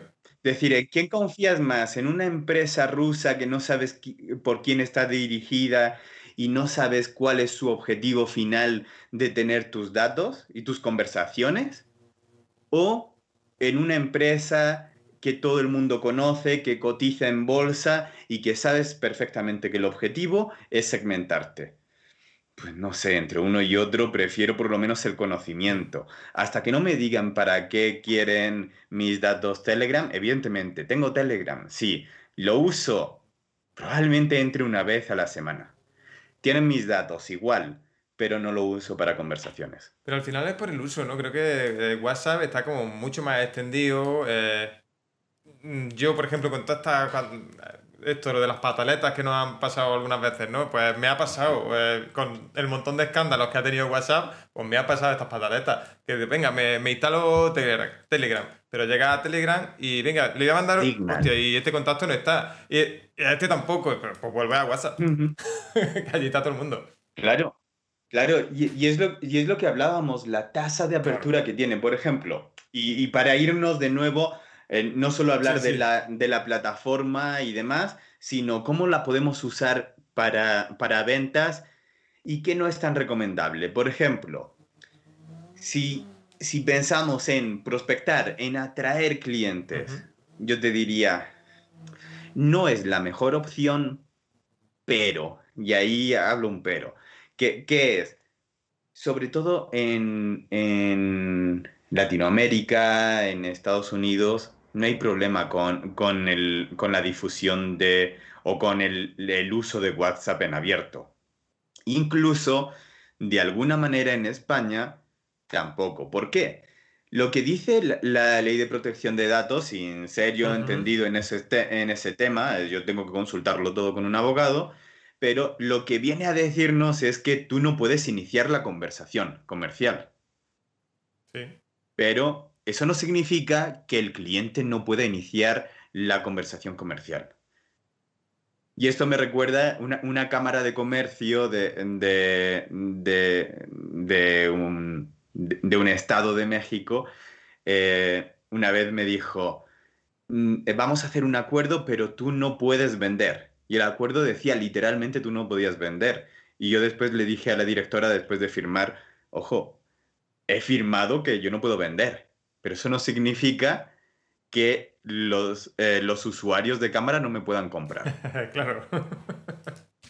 Decir, ¿en quién confías más? ¿En una empresa rusa que no sabes por quién está dirigida y no sabes cuál es su objetivo final de tener tus datos y tus conversaciones, o en una empresa que todo el mundo conoce, que cotiza en bolsa y que sabes perfectamente que el objetivo es segmentarte. Pues no sé, entre uno y otro prefiero por lo menos el conocimiento. Hasta que no me digan para qué quieren mis datos Telegram, evidentemente, tengo Telegram, sí, lo uso probablemente entre una vez a la semana tienen mis datos igual, pero no lo uso para conversaciones. Pero al final es por el uso, ¿no? Creo que WhatsApp está como mucho más extendido. Eh, yo, por ejemplo, con toda esta, esto, lo de las pataletas que nos han pasado algunas veces, ¿no? Pues me ha pasado, eh, con el montón de escándalos que ha tenido WhatsApp, pues me ha pasado estas pataletas. Que venga, me, me instalo Telegram, pero llega a Telegram y venga, le voy a mandar, hostia, y este contacto no está. Y, este tampoco, pero pues vuelve a WhatsApp. allí está todo el mundo. Claro, claro, y, es, lo, y es lo que hablábamos, la tasa de apertura que tiene, por ejemplo. Y, y para irnos de nuevo no solo hablar de, La, de, La, plataforma y demás, sino cómo la podemos usar para, para ventas y qué no es tan recomendable. Por ejemplo, si, si pensamos en prospectar, en atraer clientes, yo te diría, no es la mejor opción, pero, y ahí hablo un pero, ¿qué, qué es? Sobre todo en, en Latinoamérica, en Estados Unidos, no hay problema con, con, el, con la difusión de o con el, el, uso de WhatsApp en abierto. Incluso, de alguna manera en España, tampoco. ¿Por qué? Lo que dice la, ley de protección de datos, y en serio entendido en ese, en ese tema, yo tengo que consultarlo todo con un abogado, pero lo que viene a decirnos es que tú no puedes iniciar la conversación comercial. Sí. Pero eso no significa que el cliente no pueda iniciar la conversación comercial. Y esto me recuerda una, una cámara de comercio de, de, un, estado de México. Eh, una vez me dijo, mm, vamos a hacer un acuerdo, pero tú no puedes vender. Y el acuerdo decía literalmente tú no podías vender. Y yo después le dije a la directora, después de firmar, ojo, he firmado que yo no puedo vender, pero eso no significa que los, eh, los usuarios de cámara no me puedan comprar. claro.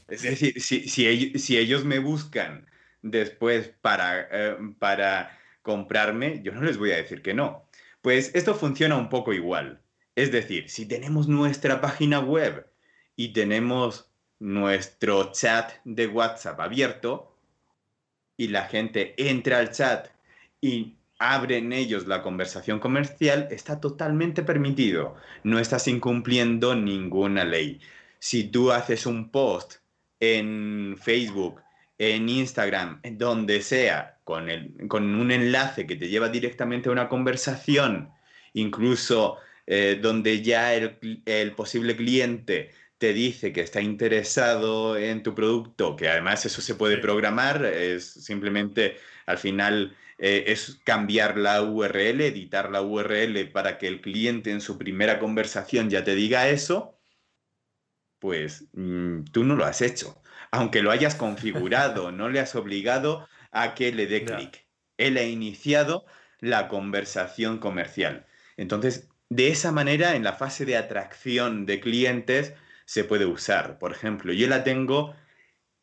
es decir, si, si, ellos, si, ellos, me buscan después para, eh, para comprarme, yo no les voy a decir que no. Pues esto funciona un poco igual. Es decir, si tenemos nuestra página web y tenemos nuestro chat de WhatsApp abierto y la gente entra al chat y abren ellos la conversación comercial, está totalmente permitido. No estás incumpliendo ninguna ley. Si tú haces un post en Facebook, en Instagram, en donde sea, con, el, con un enlace que te lleva directamente a una conversación, incluso eh, donde ya el, el posible cliente te dice que está interesado en tu producto, que además eso se puede programar, es simplemente al final eh, es cambiar la URL, editar la URL para que el cliente en su primera conversación ya te diga eso, pues mm, tú no lo has hecho. Aunque lo hayas configurado, no le has obligado a que le dé clic. Él ha iniciado la conversación comercial. Entonces, de esa manera, en la fase de atracción de clientes, se puede usar. Por ejemplo, yo la tengo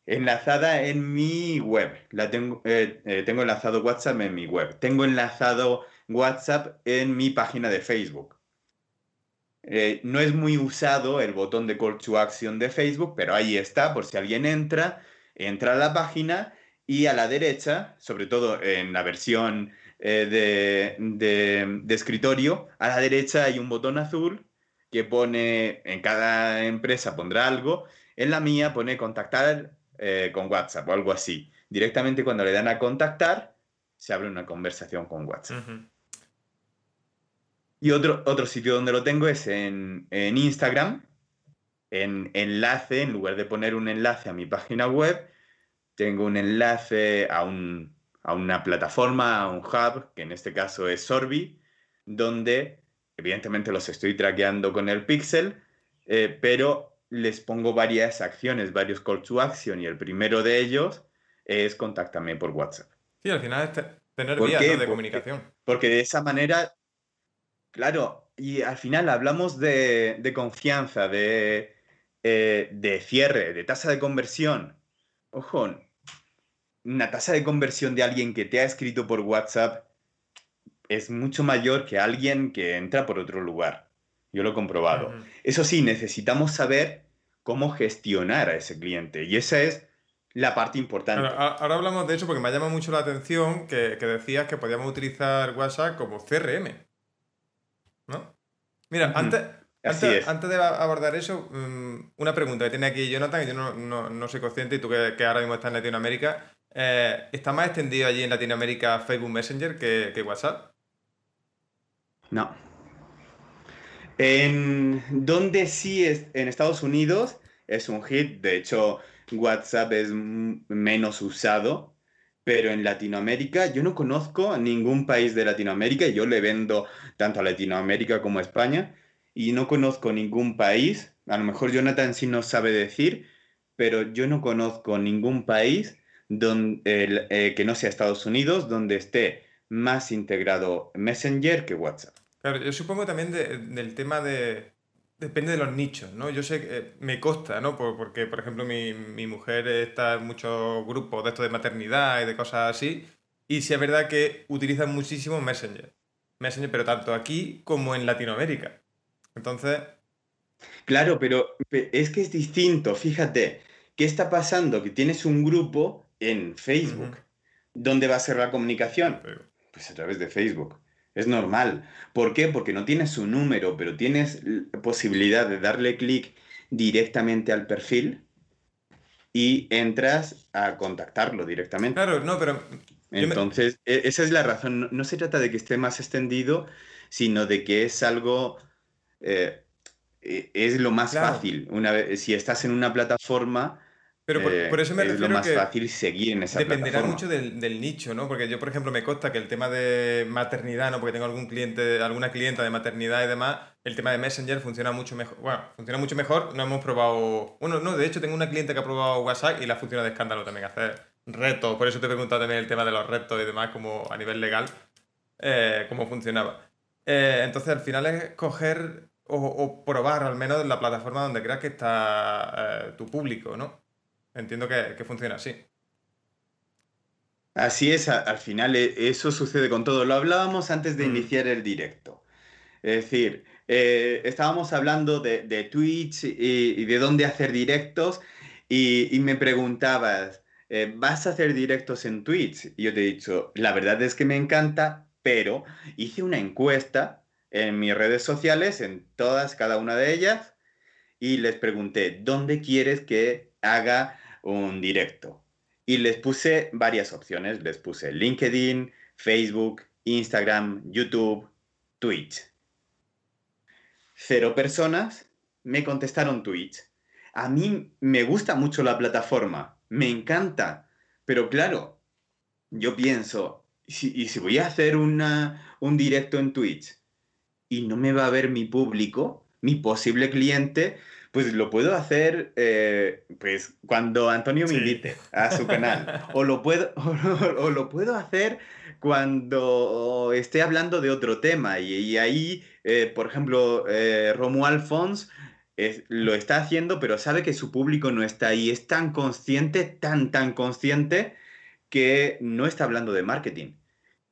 enlazada en mi web. La tengo, eh, eh, tengo enlazado WhatsApp en mi web. Tengo enlazado WhatsApp en mi página de Facebook. Eh, no es muy usado el botón de call to action de Facebook, pero ahí está, por si alguien entra, entra a la página y a la derecha, sobre todo en la versión de, de escritorio, a la derecha hay un botón azul que pone, en cada empresa pondrá algo, en la mía pone contactar eh, con WhatsApp o algo así. Directamente cuando le dan a contactar, se abre una conversación con WhatsApp. Y otro, otro sitio donde lo tengo es en, en Instagram, en enlace, en lugar de poner un enlace a mi página web, tengo un enlace a, un, a una plataforma, a un hub, que en este caso es Sorbi, donde evidentemente los estoy traqueando con el Pixel, eh, pero les pongo varias acciones, varios call to action y el primero de ellos es contáctame por WhatsApp. Sí, al final es tener vías de comunicación. Porque de esa manera, claro, y al final hablamos de, confianza, de, eh, de cierre, de tasa de conversión. Ojo, una tasa de conversión de alguien que te ha escrito por WhatsApp es mucho mayor que alguien que entra por otro lugar. Yo lo he comprobado. Eso sí, necesitamos saber cómo gestionar a ese cliente. Y esa es la parte importante. ahora hablamos de eso porque me ha llamado mucho la atención que, decías que podíamos utilizar WhatsApp como CRM. ¿No? Mira, antes, antes, de abordar eso, mm, una pregunta que tiene aquí Jonathan, que yo no, soy consciente, y tú que, ahora mismo estás en Latinoamérica, eh, ¿está más extendido allí en Latinoamérica Facebook Messenger que, que WhatsApp? No. En donde sí es en Estados Unidos es un hit, de hecho WhatsApp es menos usado, pero en Latinoamérica yo no conozco ningún país de Latinoamérica, yo le vendo tanto a Latinoamérica como a España y no conozco ningún país, a lo mejor Jonathan sí no sabe decir, pero yo no conozco ningún país donde, eh, que no sea Estados Unidos donde esté más integrado Messenger que WhatsApp. Claro, yo supongo también del tema de... Depende de los nichos, ¿no? Yo sé que eh, me consta, ¿no? porque, por ejemplo, mi, mujer está en muchos grupos de esto de maternidad y de cosas así. Y sí es verdad que utilizan muchísimo Messenger. Messenger, pero tanto aquí como en Latinoamérica. Entonces... Claro, pero es que es distinto. Fíjate, ¿qué está pasando? Que tienes un grupo en Facebook. ¿Dónde va a ser la comunicación? Pues a través de Facebook. Es normal. ¿Por qué? Porque no tienes su número, pero tienes posibilidad de darle clic directamente al perfil y entras a contactarlo directamente. Claro, no, pero... Entonces, e-, esa es la razón. No, se trata de que esté más extendido, sino de que es algo... Eh, eh, es lo más fácil. Una vez, si estás en una plataforma, pero por, eso me es refiero lo más fácil seguir en esa dependerá plataforma. mucho del, del, nicho, ¿no? Porque yo, por ejemplo, me consta que el tema de maternidad, ¿no? Porque tengo algún cliente, alguna clienta de maternidad y demás, el tema de Messenger funciona mucho mejor. Bueno, funciona mucho mejor. No hemos probado. Bueno, no, de hecho, tengo una cliente que ha probado WhatsApp y la funciona de escándalo también. Hacer retos. Por eso te he preguntado también el tema de los retos y demás, como a nivel legal, eh, cómo funcionaba. Eh, entonces, al final es coger o, probar al menos la plataforma donde creas que está eh, tu público, ¿no? Entiendo que, funciona así. Así es, al final e, eso sucede con todo. Lo hablábamos antes de mm. iniciar el directo. Es decir, eh, estábamos hablando de, de Twitch y, de dónde hacer directos y, me preguntabas, eh, ¿vas a hacer directos en Twitch? Y yo te he dicho, la verdad es que me encanta, pero hice una encuesta en mis redes sociales, en todas, cada una de ellas, y les pregunté, ¿dónde quieres que haga un directo. Y les puse varias opciones. Les puse LinkedIn, Facebook, Instagram, YouTube, Twitch. Cero personas me contestaron Twitch. A mí me gusta mucho la plataforma, me encanta, pero claro, yo pienso, y si voy a hacer una, un directo en Twitch y no me va a ver mi público, mi posible cliente, pues lo puedo hacer eh, pues cuando Antonio me invite a su canal. O lo puedo, o, lo puedo hacer cuando esté hablando de otro tema. Y, ahí, eh, por ejemplo, eh, Romuald Fons lo está haciendo, pero sabe que su público no está ahí. Es tan consciente, tan, tan consciente, que no está hablando de marketing.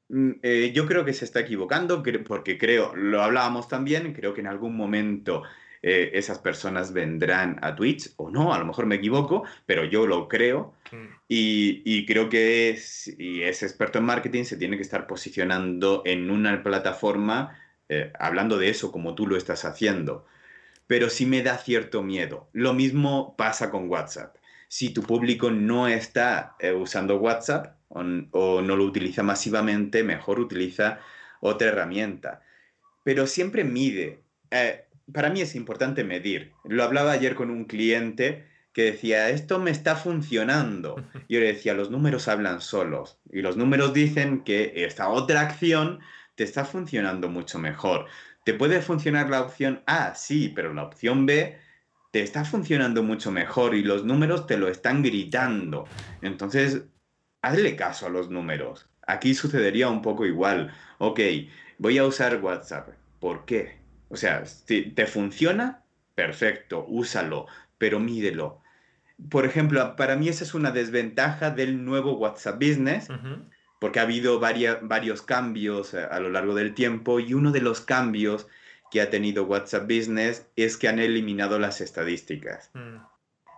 Mm, yo creo que se está equivocando porque creo, lo hablábamos también, creo que en algún momento eh, esas personas vendrán a Twitch o no, a lo mejor me equivoco, pero yo lo creo mm. y, creo que si es experto en marketing se tiene que estar posicionando en una plataforma eh, hablando de eso como tú lo estás haciendo. Pero sí me da cierto miedo. Lo mismo pasa con WhatsApp. Si tu público no está eh, usando WhatsApp o, no lo utiliza masivamente, mejor utiliza otra herramienta. Pero siempre mide para mí es importante medir. Lo hablaba ayer con un cliente que decía, esto me está funcionando. Y yo le decía, los números hablan solos. Y los números dicen que esta otra acción te está funcionando mucho mejor. ¿Te puede funcionar la opción A? Sí, pero la opción B te está funcionando mucho mejor y los números te lo están gritando. Entonces, hazle caso a los números. Aquí sucedería un poco igual. Ok, voy a usar WhatsApp. ¿Por qué? O sea, si te funciona, perfecto, úsalo, pero mídelo. Por ejemplo, para mí esa es una desventaja del nuevo WhatsApp Business, porque ha habido varios cambios a, lo largo del tiempo y uno de los cambios que ha tenido WhatsApp Business es que han eliminado las estadísticas. Mm.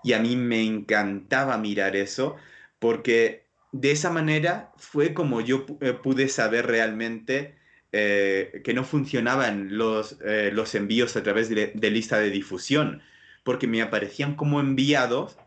Y a mí me encantaba mirar eso porque de esa manera fue como yo eh, pude saber realmente eh, que no funcionaban los, eh, los envíos a través de, lista de difusión, porque me aparecían como enviados,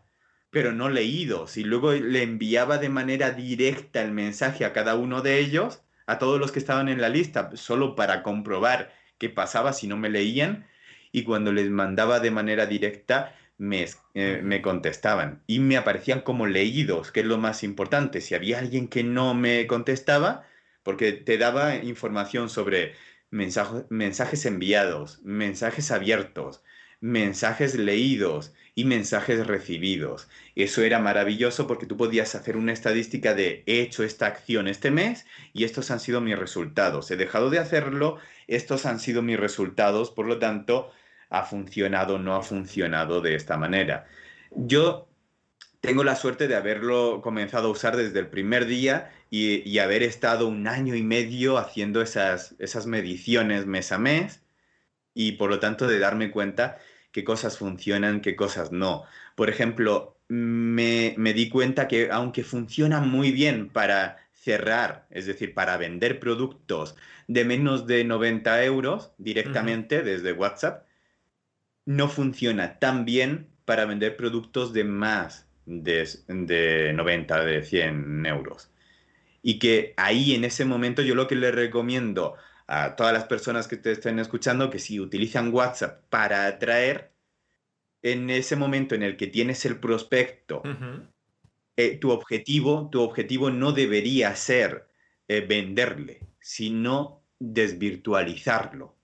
pero no leídos. Y luego le enviaba de manera directa el mensaje a cada uno de ellos, a todos los que estaban en la lista, solo para comprobar qué pasaba si no me leían. Y cuando les mandaba de manera directa, me, eh, me, contestaban y me aparecían como leídos, que es lo más importante. Si había alguien que no me contestaba, porque te daba información sobre mensajes enviados, mensajes abiertos, mensajes leídos y mensajes recibidos. Eso era maravilloso porque tú podías hacer una estadística de he hecho esta acción este mes y estos han sido mis resultados. He dejado de hacerlo, estos han sido mis resultados, por lo tanto, ha funcionado no ha funcionado de esta manera. Yo tengo la suerte de haberlo comenzado a usar desde el primer día y, haber estado un año y medio haciendo esas, esas mediciones mes a mes y por lo tanto de darme cuenta qué cosas funcionan, qué cosas no. Por ejemplo, me, me di cuenta que aunque funciona muy bien para cerrar, es decir, para vender productos de menos de 90 euros directamente desde WhatsApp, no funciona tan bien para vender productos de más de, de 90, de 100 euros y que ahí en ese momento yo lo que le recomiendo a todas las personas que te estén escuchando que si utilizan WhatsApp para atraer, en ese momento en el que tienes el prospecto, eh, tu, objetivo, tu objetivo no debería ser eh, venderle, sino desvirtualizarlo.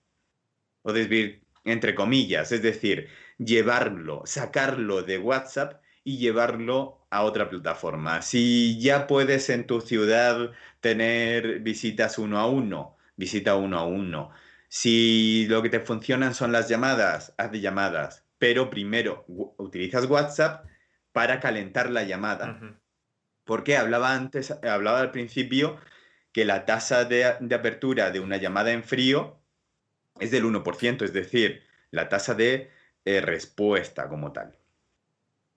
O desvir entre comillas, es decir, llevarlo, sacarlo de WhatsApp y llevarlo a otra plataforma. Si ya puedes en tu ciudad tener visitas uno a uno, visita uno a uno. Si lo que te funcionan son las llamadas, haz de llamadas. Pero primero utilizas WhatsApp para calentar la llamada. Porque hablaba antes, hablaba al principio que la tasa de, apertura de una llamada en frío es del 1%, es decir, la tasa de eh, respuesta como tal.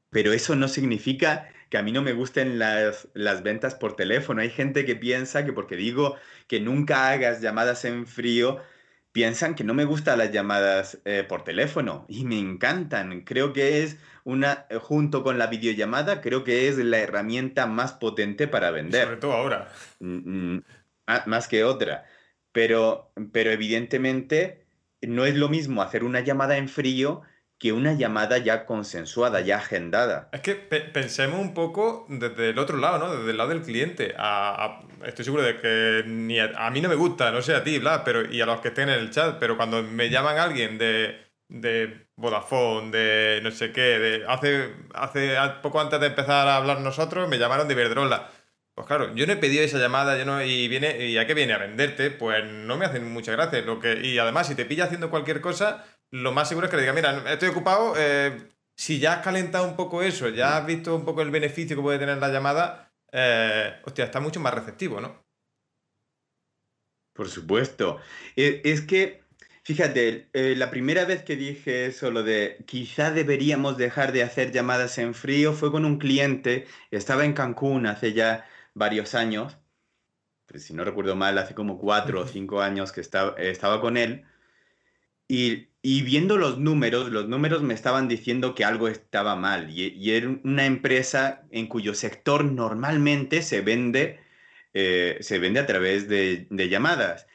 Pero eso no significa que a mí no me gusten las, ventas por teléfono. Hay gente que piensa que porque digo que nunca hagas llamadas en frío, piensan que no me gustan las llamadas eh, por teléfono y me encantan. Creo que es una, junto con la videollamada, creo que es la herramienta más potente para vender. Sobre todo ahora. Mm, mm, más que otra. Pero, pero evidentemente no es lo mismo hacer una llamada en frío que una llamada ya consensuada, ya agendada. Es que pensemos un poco desde el otro lado, ¿no? Desde el lado del cliente. estoy seguro de que ni a, mí no me gusta, no sé a ti, bla, pero, y a los que estén en el chat, pero cuando me llaman alguien de, de Vodafone, de no sé qué, de, hace, hace poco antes de empezar a hablar nosotros, me llamaron de Iberdrola. Pues claro, yo no he pedido esa llamada, yo no, y viene, ¿y a qué viene? A venderte, pues no me hacen muchas gracias. Lo que, y además, si te pilla haciendo cualquier cosa, lo más seguro es que le diga, mira, estoy ocupado, eh, si ya has calentado un poco eso, ya has visto un poco el beneficio que puede tener la llamada, eh, hostia, está mucho más receptivo, ¿no? Por supuesto. E, es que, fíjate, eh, la primera vez que dije eso, lo de quizá deberíamos dejar de hacer llamadas en frío, fue con un cliente, estaba en Cancún hace ya varios años, pues si no recuerdo mal, hace como cuatro o cinco años que estaba, estaba con él, y, viendo los números, los números me estaban diciendo que algo estaba mal. Y, era una empresa en cuyo sector normalmente se vende, eh, se vende a través de, llamadas.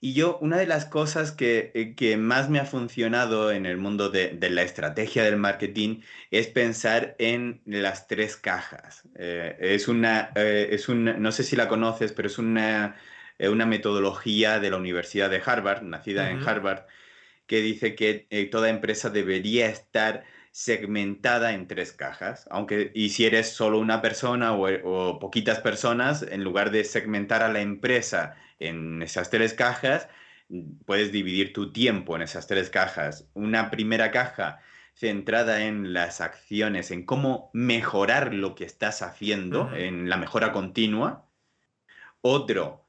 Y yo, una de las cosas que, eh, que, más me ha funcionado en el mundo de, la estrategia del marketing es pensar en las tres cajas. Eh, es una, es no sé si la conoces, pero es una, una metodología de la Universidad de Harvard, nacida en Harvard, que dice que eh, toda empresa debería estar segmentada en tres cajas, aunque y si eres solo una persona o, poquitas personas, en lugar de segmentar a la empresa en esas tres cajas, puedes dividir tu tiempo en esas tres cajas. Una primera caja centrada en las acciones, en cómo mejorar lo que estás haciendo, en la mejora continua. Otro,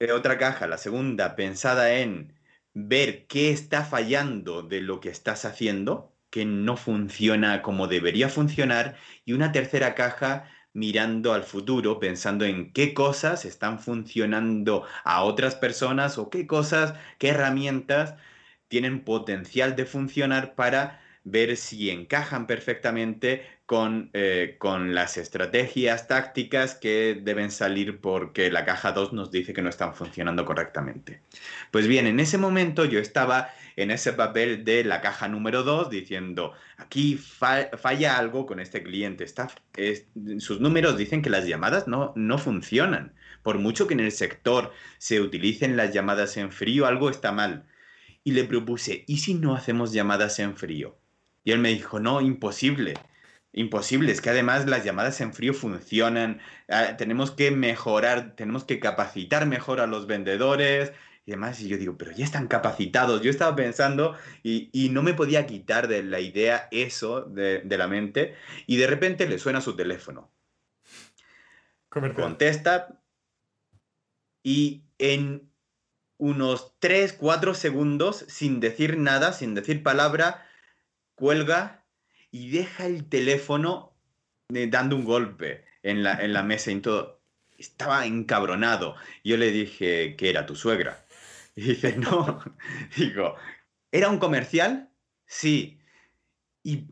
eh, otra caja, la segunda, pensada en ver qué está fallando de lo que estás haciendo, que no funciona como debería funcionar, y una tercera caja mirando al futuro, pensando en qué cosas están funcionando a otras personas o qué cosas, qué herramientas tienen potencial de funcionar para ver si encajan perfectamente con, eh, con, las estrategias tácticas que deben salir porque la caja 2 nos dice que no están funcionando correctamente. Pues bien, en ese momento yo estaba en ese papel de la caja número 2 diciendo, aquí falla algo con este cliente. Está, sus números dicen que las llamadas no, no funcionan. Por mucho que en el sector se utilicen las llamadas en frío, algo está mal. Y le propuse, ¿y si no hacemos llamadas en frío? Y él me dijo, no, imposible. Imposible, es que además las llamadas en frío funcionan, ah, tenemos que mejorar, tenemos que capacitar mejor a los vendedores y demás. Y yo digo, pero ya están capacitados. Yo estaba pensando y, no me podía quitar de la idea eso de, la mente y de repente le suena su teléfono. Contesta y en unos 3, 4 segundos, sin decir nada, sin decir palabra, cuelga y deja el teléfono eh, dando un golpe en la, en la mesa y todo. Estaba encabronado. Yo le dije que era tu suegra. Y dice, no. Digo, ¿era un comercial? Sí. ¿Y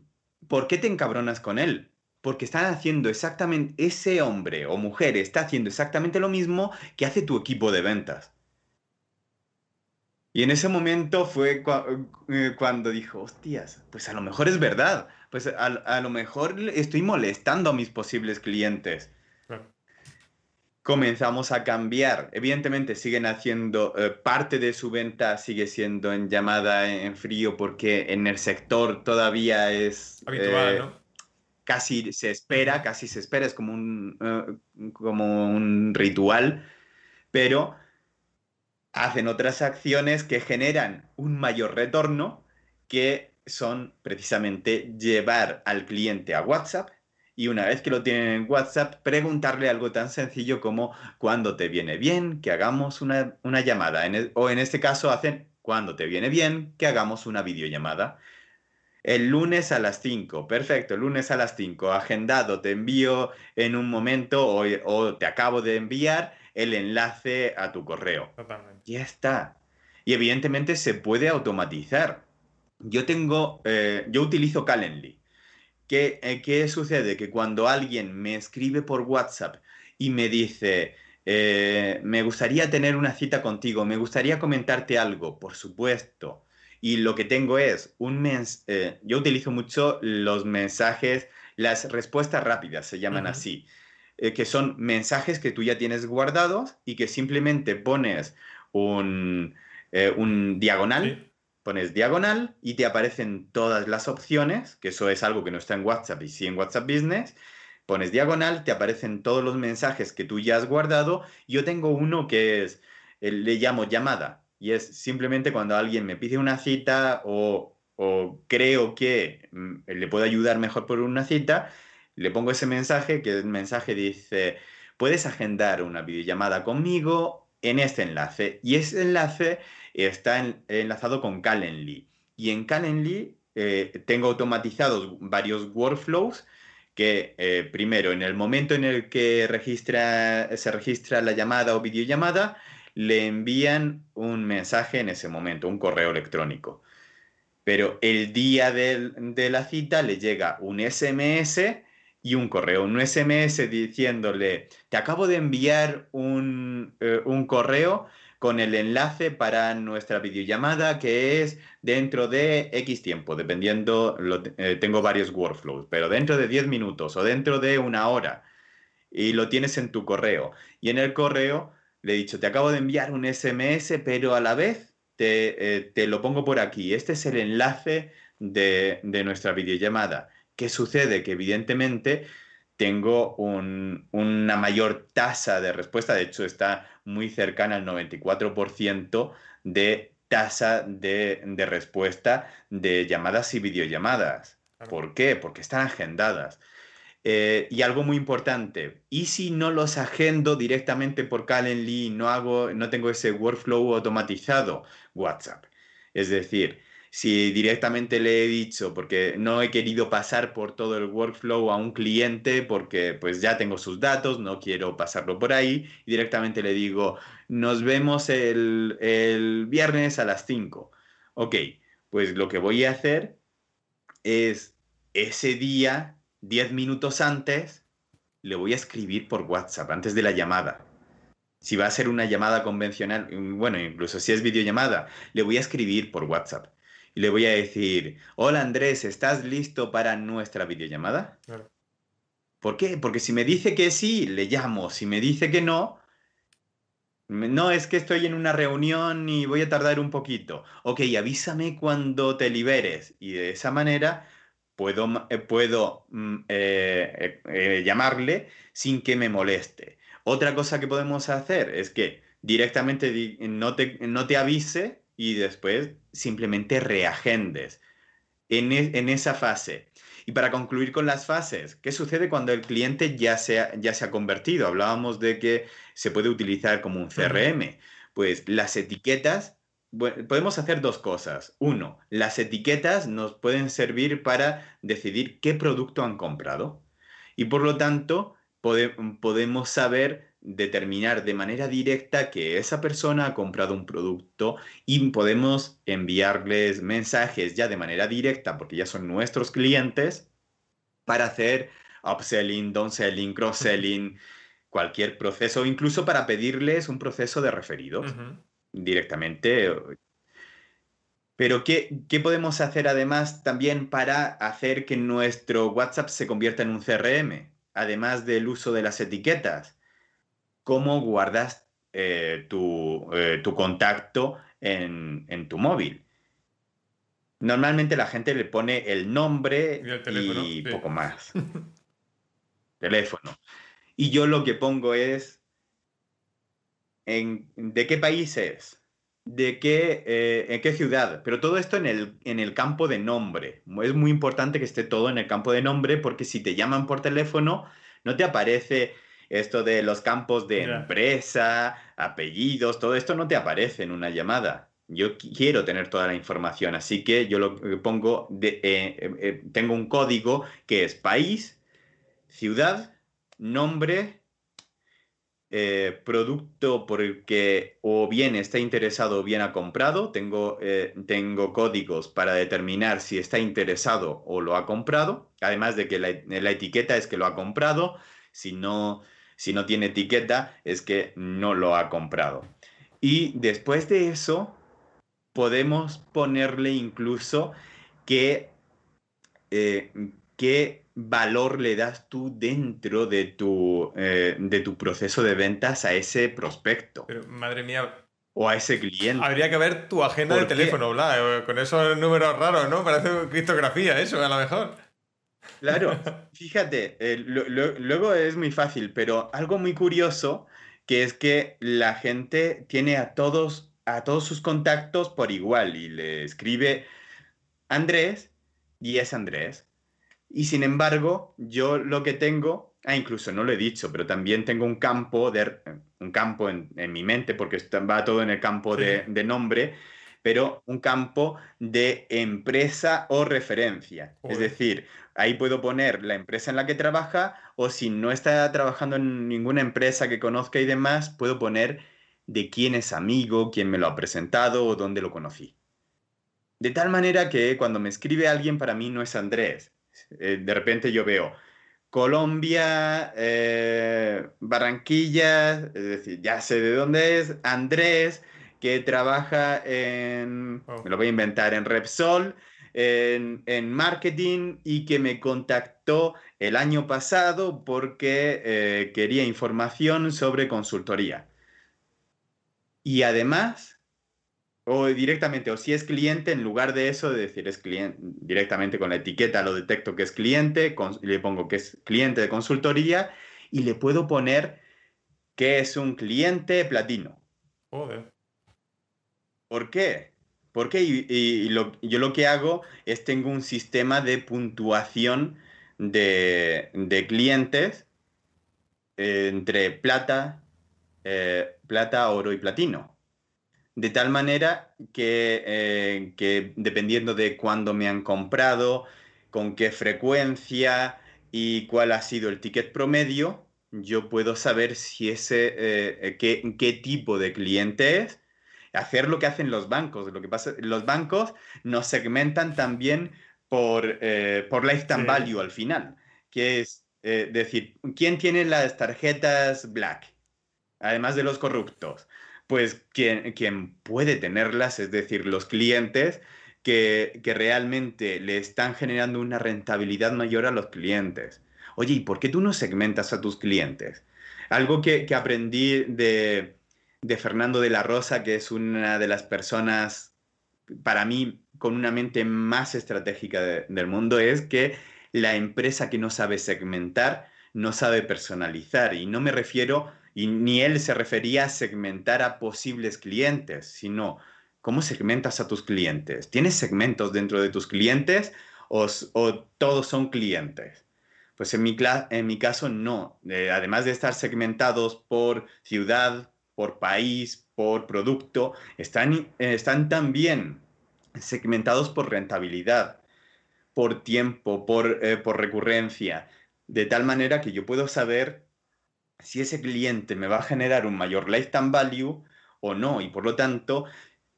por qué te encabronas con él? Porque están haciendo exactamente, ese hombre o mujer está haciendo exactamente lo mismo que hace tu equipo de ventas. Y en ese momento fue eh, cuando dijo, hostias, pues a lo mejor es verdad, pues a, lo mejor estoy molestando a mis posibles clientes. Comenzamos a cambiar. Evidentemente siguen haciendo, eh, parte de su venta sigue siendo en llamada en frío porque en el sector todavía es... Habitual, ¿no? Casi se espera, casi se espera, es como un, como un ritual, pero hacen otras acciones que generan un mayor retorno, que son precisamente llevar al cliente a WhatsApp y una vez que lo tienen en WhatsApp, preguntarle algo tan sencillo como cuándo te viene bien que hagamos una, llamada. E, o en este caso hacen cuándo te viene bien que hagamos una videollamada. El lunes a las 5, perfecto, el lunes a las 5, agendado, te envío en un momento o, o te acabo de enviar el enlace a tu correo. Totalmente. Ya está. Y evidentemente se puede automatizar. Yo tengo, eh, yo utilizo Calendly. ¿Qué, eh, ¿Qué, sucede? Que cuando alguien me escribe por WhatsApp y me dice, eh, me gustaría tener una cita contigo, me gustaría comentarte algo, por supuesto. Y lo que tengo es un mens yo utilizo mucho los mensajes, las respuestas rápidas, se llaman así. Eh, que son mensajes que tú ya tienes guardados y que simplemente pones un, un diagonal, pones diagonal y te aparecen todas las opciones, que eso es algo que no está en WhatsApp y sí en WhatsApp Business. Pones diagonal, te aparecen todos los mensajes que tú ya has guardado. Yo tengo uno que es, eh, le llamo llamada, y es simplemente cuando alguien me pide una cita o, o creo que mm, le puedo ayudar mejor por una cita, le pongo ese mensaje, que el mensaje dice, puedes agendar una videollamada conmigo en este enlace. Y ese enlace está enlazado con Calendly. Y en Calendly eh, tengo automatizados varios workflows que eh, primero, en el momento en el que registra, se registra la llamada o videollamada, le envían un mensaje en ese momento, un correo electrónico. Pero el día de la cita le llega un SMS y un correo, un SMS diciéndole, te acabo de enviar un, eh, un correo con el enlace para nuestra videollamada que es dentro de X tiempo, dependiendo, eh, tengo varios workflows, pero dentro de 10 minutos o dentro de una hora y lo tienes en tu correo. Y en el correo le he dicho, te acabo de enviar un SMS, pero a la vez te, eh, te lo pongo por aquí. Este es el enlace de, de nuestra videollamada. ¿Qué sucede? Que evidentemente tengo una mayor tasa de respuesta, de hecho está muy cercana al 94% de tasa de, respuesta de llamadas y videollamadas. ¿Por qué? Porque están agendadas. Eh, y algo muy importante, ¿y si no los agendo directamente por Calendly, no, hago, no tengo ese workflow automatizado? WhatsApp. Es decir, si directamente le he dicho, porque no he querido pasar por todo el workflow a un cliente, porque pues ya tengo sus datos, no quiero pasarlo por ahí, y directamente le digo, nos vemos el, el viernes a las 5. Ok, pues lo que voy a hacer es ese día, 10 minutos antes, le voy a escribir por WhatsApp, antes de la llamada. Si va a ser una llamada convencional, bueno, incluso si es videollamada, le voy a escribir por WhatsApp y le voy a decir, hola Andrés, ¿estás listo para nuestra videollamada? ¿Por qué? Porque si me dice que sí, le llamo. Si me dice que no, no es que estoy en una reunión y voy a tardar un poquito. Ok, avísame cuando te liberes. Y de esa manera puedo, eh, puedo mm, eh, eh, llamarle sin que me moleste. Otra cosa que podemos hacer es que directamente no te, no te avise y después simplemente reagendes en, e, en, esa fase. Y para concluir con las fases, ¿qué sucede cuando el cliente ya se, ha, ya se ha convertido? Hablábamos de que se puede utilizar como un CRM. Pues las etiquetas, podemos hacer dos cosas. Uno, las etiquetas nos pueden servir para decidir qué producto han comprado. Y por lo tanto, podemos saber determinar de manera directa que esa persona ha comprado un producto y podemos enviarles mensajes ya de manera directa porque ya son nuestros clientes para hacer upselling, downselling, cross-selling, cualquier proceso, incluso para pedirles un proceso de referidos directamente. Pero ¿qué, ¿qué, podemos hacer además también para hacer que nuestro WhatsApp se convierta en un CRM? Además del uso de las etiquetas. ¿Cómo guardas eh, tu, eh, tu, contacto en, en, tu móvil? Normalmente la gente le pone el nombre y, poco más. teléfono. Y yo lo que pongo es en, de qué país es de qué, eh, en qué ciudad, pero todo esto en el, en el campo de nombre. Es muy importante que esté todo en el campo de nombre porque si te llaman por teléfono, no te aparece esto de los campos de empresa, apellidos, todo esto no te aparece en una llamada. Yo quiero tener toda la información, así que yo lo pongo, de, eh, eh, tengo un código que es país, ciudad, nombre, eh, producto por el que o bien está interesado o bien ha comprado. Tengo, eh, tengo códigos para determinar si está interesado o lo ha comprado. Además de que la, etiqueta es que lo ha comprado. Si no, si no tiene etiqueta es que no lo ha comprado. Y después de eso, podemos ponerle incluso que, eh, que valor le das tú dentro de tu, eh, de tu proceso de ventas a ese prospecto? Pero, madre mía. O a ese cliente. Habría que ver tu agenda de teléfono, Bla, eh, con esos números raros, ¿no? Parece criptografía eso, a lo mejor. Claro, fíjate, eh, luego es muy fácil, pero algo muy curioso que es que la gente tiene a todos, a todos sus contactos por igual y le escribe Andrés y es Andrés. Y sin embargo, yo lo que tengo, ah, incluso no lo he dicho, pero también tengo un campo, de, un campo en, mi mente, porque va todo en el campo de, nombre, pero un campo de empresa o referencia. Es decir, ahí puedo poner la empresa en la que trabaja o si no está trabajando en ninguna empresa que conozca y demás, puedo poner de quién es amigo, quién me lo ha presentado o dónde lo conocí. De tal manera que cuando me escribe alguien para mí no es Andrés, eh, de repente yo veo Colombia, eh, Barranquilla, es decir, ya sé de dónde es, Andrés, que trabaja en, oh. me lo voy a inventar, en Repsol, en, en, marketing y que me contactó el año pasado porque eh, quería información sobre consultoría. Y además o directamente, o si es cliente, en lugar de eso, de decir es cliente, directamente con la etiqueta lo detecto que es cliente, le pongo que es cliente de consultoría y le puedo poner que es un cliente platino. Joder. ¿Por qué? Porque y, yo lo que hago es tengo un sistema de puntuación de, clientes eh, entre plata, eh, plata, oro y platino. De tal manera eh, que, dependiendo de cuándo me han comprado, con qué frecuencia y cuál ha sido el ticket promedio, yo puedo saber si eh, qué, tipo de cliente es, hacer lo que hacen los bancos. Lo que pasa, los bancos nos segmentan también por, eh, por lifetime value al final, que es decir, ¿quién tiene las tarjetas black? Además de los corruptos pues quien, quien puede tenerlas, es decir, los clientes que, realmente le están generando una rentabilidad mayor a los clientes. Oye, ¿y por qué tú no segmentas a tus clientes? Algo que, aprendí de, Fernando de la Rosa, que es una de las personas, para mí, con una mente más estratégica del mundo, es que la empresa que no sabe segmentar, no sabe personalizar. Y no me refiero y ni él se refería a segmentar a posibles clientes, sino cómo segmentas a tus clientes. ¿Tienes segmentos dentro de tus clientes o, todos son clientes? Pues en mi, en mi caso no. Eh, además de estar segmentados por ciudad, por país, por producto, están, están también segmentados por rentabilidad, por tiempo, por, eh, por recurrencia, de tal manera que yo puedo saber si ese cliente me va a generar un mayor lifetime value o no. Y por lo tanto,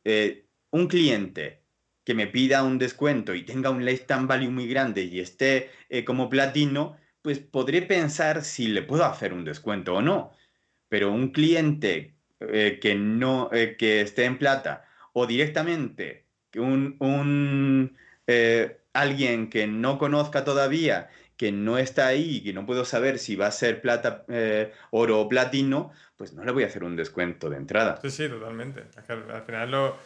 eh, un cliente que me pida un descuento y tenga un lifetime value muy grande y esté eh, como platino, pues podré pensar si le puedo hacer un descuento o no. Pero un cliente eh, que no que esté en plata o directamente un, eh, alguien que no conozca todavía, que no está ahí, que no puedo saber si va a ser plata, eh, oro o platino, pues no le voy a hacer un descuento de entrada. Sí, sí, totalmente. al final lo...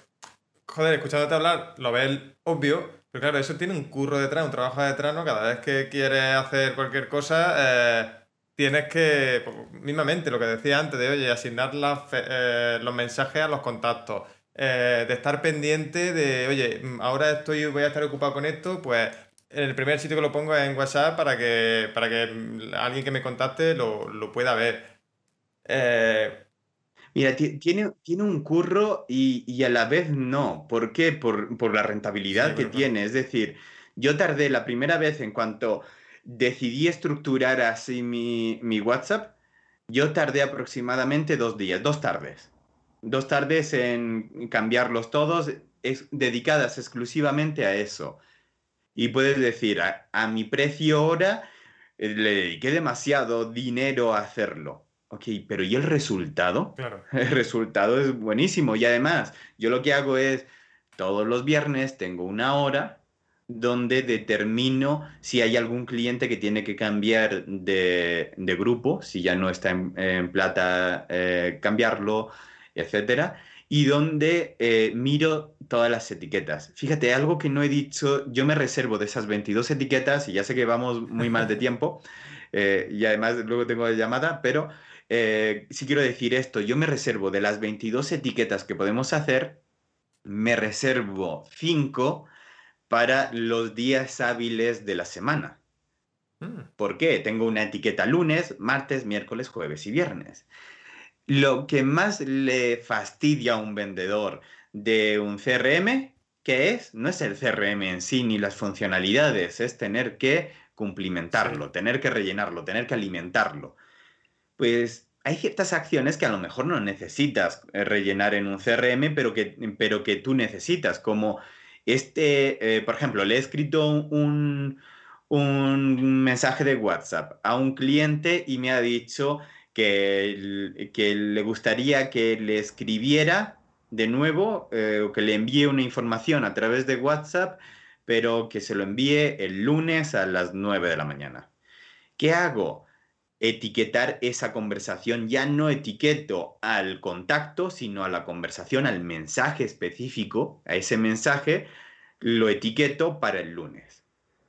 Joder, escuchándote hablar, lo ves obvio, pero claro, eso tiene un curro detrás, un trabajo detrás, ¿no? Cada vez que quieres hacer cualquier cosa, eh, tienes que, mismamente, lo que decía antes, de, oye, asignar eh, los mensajes a los contactos, de estar pendiente de, oye, ahora estoy, voy a estar ocupado con esto, pues en el primer sitio que lo pongo es en WhatsApp para que, para que alguien que me contacte lo, pueda ver. Eh, Mira, tiene, tiene un curro y, a la vez no. ¿Por qué? Por, la rentabilidad que tiene. Es decir, yo tardé la primera vez en cuanto decidí estructurar así mi, mi WhatsApp, yo tardé aproximadamente dos días, dos tardes. Dos tardes en cambiarlos todos, es, dedicadas exclusivamente a eso. Y puedes decir, a, mi precio ahora eh, le dediqué demasiado dinero a hacerlo. Ok, pero ¿y el resultado? Claro. El resultado es buenísimo. Y además, yo lo que hago es, todos los viernes tengo una hora donde determino si hay algún cliente que tiene que cambiar de, grupo, si ya no está en, plata, eh, cambiarlo, etcétera y donde eh, miro todas las etiquetas. Fíjate, algo que no he dicho, yo me reservo de esas 22 etiquetas, y ya sé que vamos muy mal de tiempo, eh, y además luego tengo la llamada, pero si quiero decir esto, yo me reservo de las 22 etiquetas que podemos hacer, me reservo 5 para los días hábiles de la semana. Mm. ¿Por qué? Tengo una etiqueta lunes, martes, miércoles, jueves y viernes. Lo que más le fastidia a un vendedor de un CRM, ¿qué es? No es el CRM en sí ni las funcionalidades, es tener que cumplimentarlo, tener que rellenarlo, tener que alimentarlo. Pues hay ciertas acciones que a lo mejor no necesitas eh, rellenar en un CRM, pero que, pero que tú necesitas, como este, eh, por ejemplo, le he escrito un, un mensaje de WhatsApp a un cliente y me ha dicho que, que le gustaría que le escribiera de nuevo eh, o que le envíe una información a través de WhatsApp, pero que se lo envíe el lunes a las 9 de la mañana. ¿Qué hago? Etiquetar esa conversación. Ya no etiqueto al contacto, sino a la conversación, al mensaje específico, a ese mensaje, lo etiqueto para el lunes.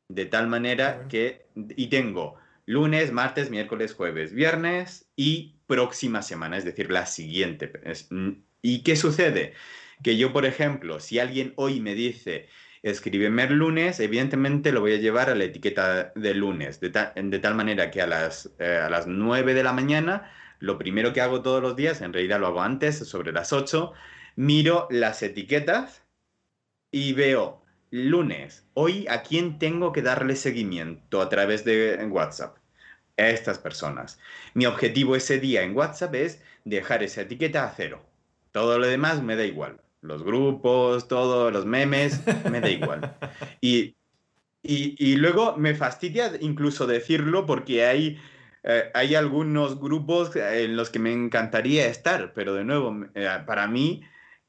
De tal manera que, y tengo lunes, martes, miércoles, jueves, viernes y próxima semana, es decir, la siguiente. Mm, ¿Y qué sucede? Que yo, por ejemplo, si alguien hoy me dice, escríbeme el lunes, evidentemente lo voy a llevar a la etiqueta de lunes, de, tal manera que a las, eh, a las 9 de la mañana, lo primero que hago todos los días, en realidad lo hago antes, sobre las 8, miro las etiquetas y veo lunes, hoy a quién tengo que darle seguimiento a través de WhatsApp. A estas personas. Mi objetivo ese día en WhatsApp es dejar esa etiqueta a cero. Todo lo demás me da igual. Los grupos, todos los memes, me da igual. Y, y, luego me fastidia incluso decirlo porque hay, eh, hay algunos grupos en los que me encantaría estar, pero de nuevo, eh, para mí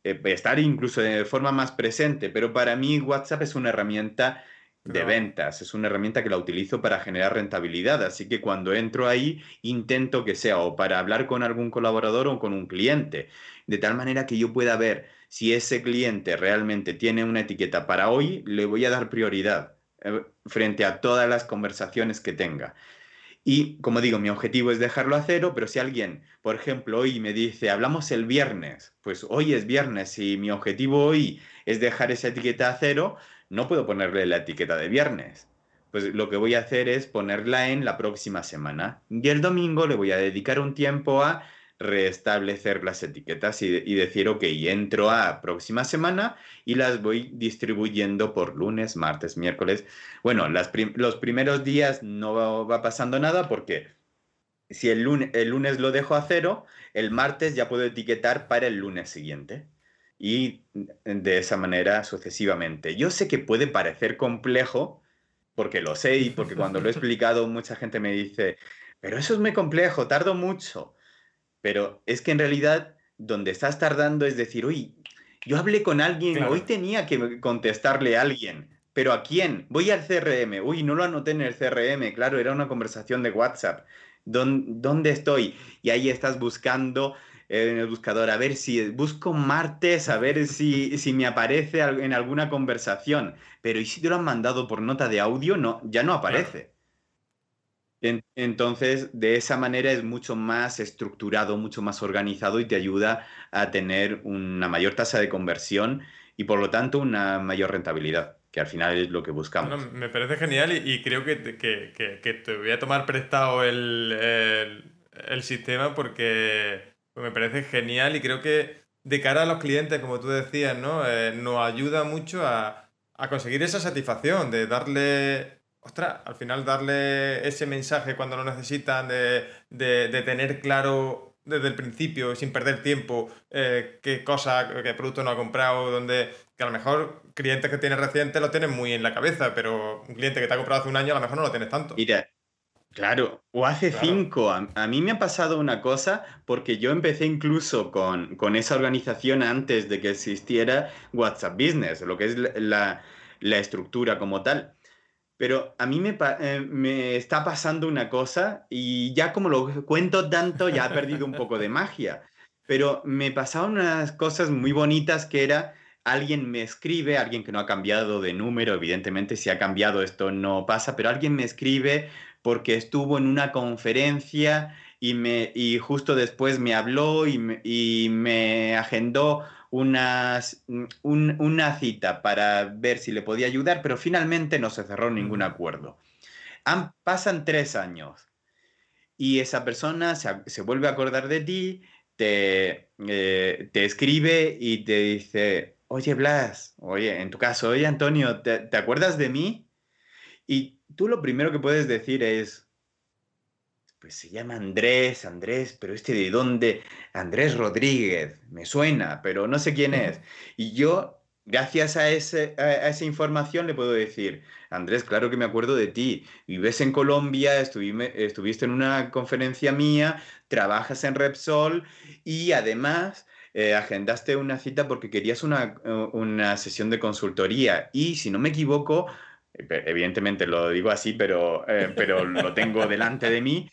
eh, estar incluso de forma más presente, pero para mí WhatsApp es una herramienta de ventas, es una herramienta que la utilizo para generar rentabilidad, así que cuando entro ahí intento que sea o para hablar con algún colaborador o con un cliente, de tal manera que yo pueda ver si ese cliente realmente tiene una etiqueta para hoy, le voy a dar prioridad eh, frente a todas las conversaciones que tenga. Y como digo, mi objetivo es dejarlo a cero, pero si alguien, por ejemplo, hoy me dice, hablamos el viernes, pues hoy es viernes y mi objetivo hoy es dejar esa etiqueta a cero, no puedo ponerle la etiqueta de viernes. Pues lo que voy a hacer es ponerla en la próxima semana. Y el domingo le voy a dedicar un tiempo a restablecer las etiquetas y, decir, ok, entro a próxima semana y las voy distribuyendo por lunes, martes, miércoles. Bueno, los primeros días no va, pasando nada porque si el lunes, el lunes lo dejo a cero, el martes ya puedo etiquetar para el lunes siguiente. Y de esa manera sucesivamente. Yo sé que puede parecer complejo, porque lo sé y porque cuando lo he explicado mucha gente me dice, pero eso es muy complejo, tardo mucho. Pero es que en realidad donde estás tardando es decir, uy, Yo hablé con alguien, hoy tenía que contestarle a alguien, pero ¿a quién? Voy al CRM, uy, no lo anoté en el CRM, claro, era una conversación de WhatsApp. ¿Dónde estoy? Y ahí estás buscando en el buscador, a ver si busco martes, a ver si, si me aparece en alguna conversación. Pero ¿y si te lo han mandado por nota de audio? No, ya no aparece. Entonces, de esa manera es mucho más estructurado, mucho más organizado y te ayuda a tener una mayor tasa de conversión y por lo tanto una mayor rentabilidad que al final es lo que buscamos. me parece genial y, creo que, te voy a tomar prestado el, sistema porque me parece genial y creo que de cara a los clientes, como tú decías, ¿no? Eh, nos ayuda mucho a, conseguir esa satisfacción de darle ostras, al final darle ese mensaje cuando lo necesitan, de, de, tener claro desde el principio, sin perder tiempo, eh, qué cosa, qué producto no ha comprado, donde que a lo mejor clientes que tienes recientes lo tienes muy en la cabeza, pero un cliente que te ha comprado hace un año a lo mejor no lo tienes tanto. Mira, claro, o hace cinco. A, mí me ha pasado una cosa porque yo empecé incluso con, con, esa organización antes de que existiera WhatsApp Business, lo que es la, la estructura como tal. Pero a mí me, eh, me, está pasando una cosa y ya como lo cuento tanto ya ha perdido un poco de magia. Pero me pasaban unas cosas muy bonitas que era alguien me escribe, alguien que no ha cambiado de número, evidentemente si ha cambiado esto no pasa, pero alguien me escribe porque estuvo en una conferencia y, me, y justo después me habló y me, y me agendó unas, una cita para ver si le podía ayudar, pero finalmente no se cerró ningún acuerdo. pasan tres años y esa persona se, vuelve a acordar de ti, te, eh, te escribe y te dice, oye Blas, oye, en tu caso, oye Antonio, ¿te, acuerdas de mí? Y tú lo primero que puedes decir es, pues se llama Andrés, Andrés, pero este de dónde, Andrés Rodríguez, me suena, pero no sé quién es. Y yo, gracias a, ese, a, esa información, le puedo decir, Andrés, claro que me acuerdo de ti, vives en Colombia, estuviste en una conferencia mía, trabajas en Repsol y además eh, agendaste una cita porque querías una, una, sesión de consultoría y si no me equivoco, evidentemente lo digo así, pero, eh, pero lo tengo delante de mí,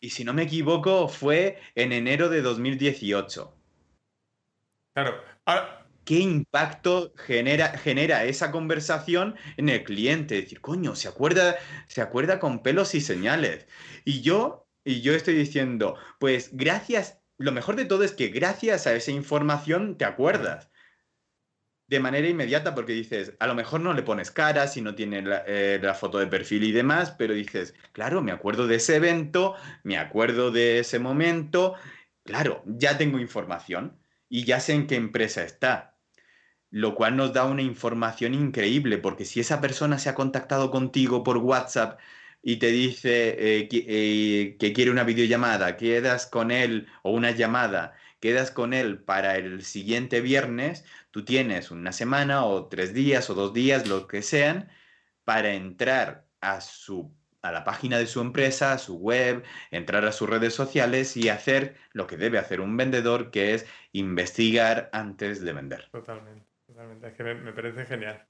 y si no me equivoco fue en enero de 2018. Claro. ¿Qué impacto genera, genera esa conversación en el cliente? Decir, coño, se acuerda, se acuerda con pelos y señales. Y yo, y yo estoy diciendo, pues gracias lo mejor de todo es que gracias a esa información te acuerdas de manera inmediata porque dices, a lo mejor no le pones cara si no tiene eh, la, foto de perfil y demás, pero dices, claro, me acuerdo de ese evento, me acuerdo de ese momento, claro, ya tengo información y ya sé en qué empresa está. Lo cual nos da una información increíble porque si esa persona se ha contactado contigo por WhatsApp y te dice eh, eh, que, quiere una videollamada, quedas con él o una llamada, quedas con él para el siguiente viernes, tú tienes una semana o tres días o dos días, lo que sean, para entrar a su a la página de su empresa, a su web, entrar a sus redes sociales y hacer lo que debe hacer un vendedor, que es investigar antes de vender. Totalmente, totalmente. Es que me parece genial.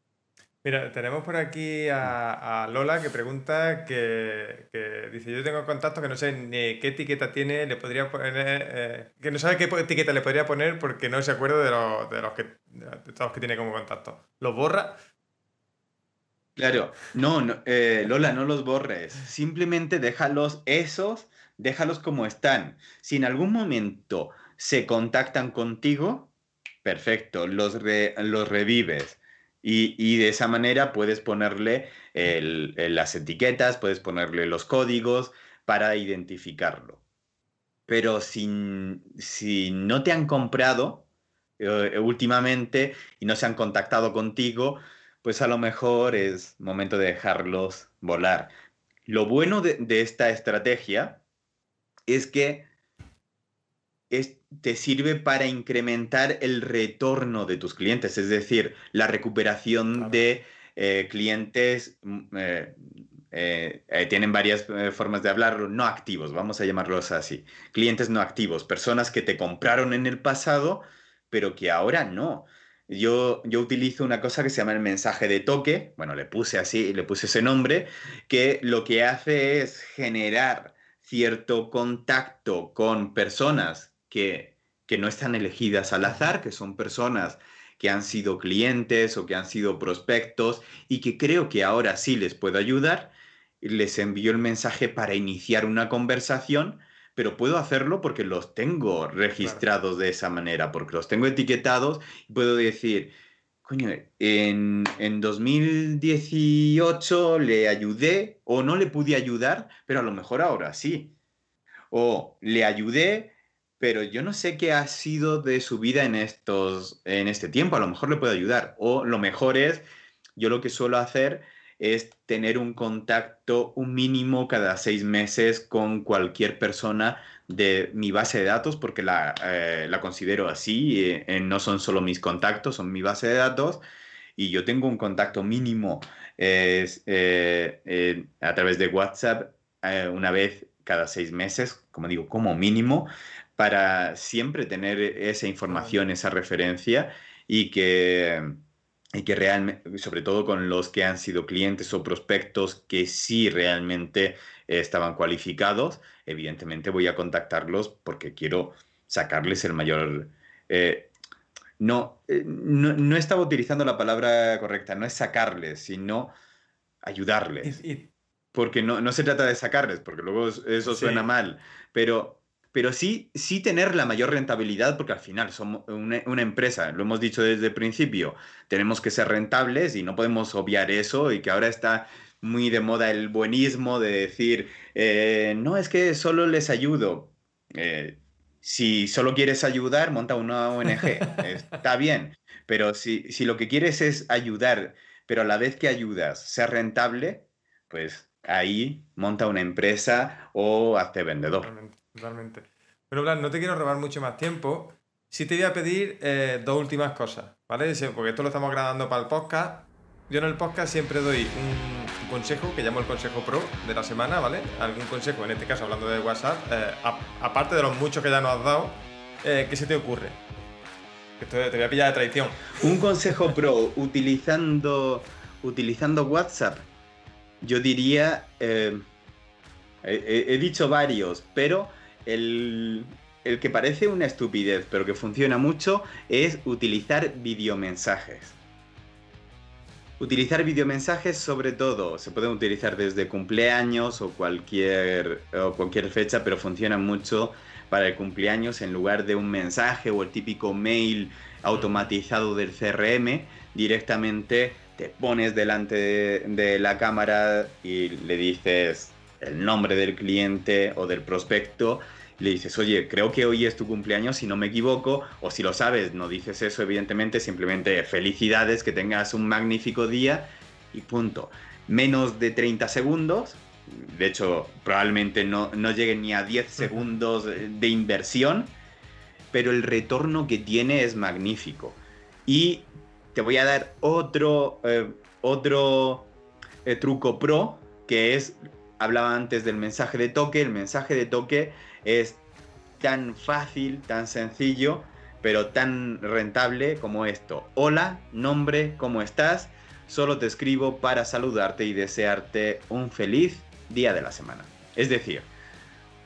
Mira, tenemos por aquí a, Lola que pregunta que, dice, yo tengo contacto que no sé ni qué etiqueta tiene, le podría poner, eh, que no sabe qué etiqueta le podría poner porque no se acuerda de, los, que, de todos los que tiene como contacto. ¿Los borra? Claro, no, no eh, Lola, no los borres, simplemente déjalos esos, déjalos como están. Si en algún momento se contactan contigo, perfecto, los, los revives y, de esa manera puedes ponerle las etiquetas, puedes ponerle los códigos para identificarlo. Pero si, si no te han comprado eh, últimamente y no se han contactado contigo, pues a lo mejor es momento de dejarlos volar. Lo bueno de, de esta estrategia es que te sirve para incrementar el retorno de tus clientes, es decir, la recuperación de eh, clientes. Mm, eh, eh, tienen varias formas de hablarlo, no activos, vamos a llamarlos así. Clientes no activos, personas que te compraron en el pasado, pero que ahora no. Yo, yo utilizo una cosa que se llama el mensaje de toque, bueno, le puse así, le puse ese nombre, que lo que hace es generar cierto contacto con personas que, que no están elegidas al azar, que son personas que han sido clientes o que han sido prospectos y que creo que ahora sí les puedo ayudar. Les envío el mensaje para iniciar una conversación pero puedo hacerlo porque los tengo registrados de esa manera, porque los tengo etiquetados y puedo decir, coño, en, en 2018 le ayudé o no le pude ayudar, pero a lo mejor ahora sí. O le ayudé, pero yo no sé qué ha sido de su vida en, estos, en este tiempo, a lo mejor le puedo ayudar. O lo mejor es, yo lo que suelo hacer es tener un contacto un mínimo cada seis meses con cualquier persona de mi base de datos, porque la, eh, considero así, eh, no son solo mis contactos, son mi base de datos, y yo tengo un contacto mínimo eh, a través de WhatsApp una vez cada seis meses, como digo, como mínimo, para siempre tener esa información, esa referencia y que y que realmente, sobre todo con los que han sido clientes o prospectos que sí realmente estaban cualificados, evidentemente voy a contactarlos porque quiero sacarles el mayor... Eh, no, eh, no, no, estaba utilizando la palabra correcta, no es sacarles, sino ayudarles. Porque no, no se trata de sacarles, porque luego eso suena mal, pero pero sí, sí tener la mayor rentabilidad, porque al final somos una, empresa, lo hemos dicho desde el principio, tenemos que ser rentables y no podemos obviar eso y que ahora está muy de moda el buenismo de decir, eh, no, es que solo les ayudo. Eh, si solo quieres ayudar, monta una ONG, está bien, pero si, si lo que quieres es ayudar, pero a la vez que ayudas, ser rentable, pues ahí monta una empresa o hazte vendedor. Totalmente. Bueno, Blas, no te quiero robar mucho más tiempo. Sí te voy a pedir eh, dos últimas cosas, ¿vale? Porque esto lo estamos grabando para el podcast. Yo en el podcast siempre doy un, consejo que llamo el consejo pro de la semana, ¿vale? Algún consejo, en este caso hablando de WhatsApp, eh, aparte de los muchos que ya nos has dado, eh, ¿qué se te ocurre? Esto te voy a pillar de traición. Un consejo pro utilizando, utilizando WhatsApp, yo diría, he dicho varios, pero el, que parece una estupidez, pero que funciona mucho, es utilizar videomensajes. Utilizar videomensajes sobre todo, se pueden utilizar desde cumpleaños o cualquier, o cualquier fecha, pero funciona mucho para el cumpleaños en lugar de un mensaje o el típico mail automatizado del CRM, directamente te pones delante de la cámara y le dices el nombre del cliente o del prospecto, le dices, oye, creo que hoy es tu cumpleaños, si no me equivoco, o si lo sabes, no dices eso, evidentemente, simplemente felicidades, que tengas un magnífico día y punto. Menos de 30 segundos, de hecho, probablemente no, no lleguen ni a 10 segundos de inversión, pero el retorno que tiene es magnífico. Y te voy a dar otro, eh, otro eh, truco pro, que es hablaba antes del mensaje de toque. El mensaje de toque es tan fácil, tan sencillo, pero tan rentable como esto. Hola, nombre, ¿cómo estás? Solo te escribo para saludarte y desearte un feliz día de la semana. Es decir,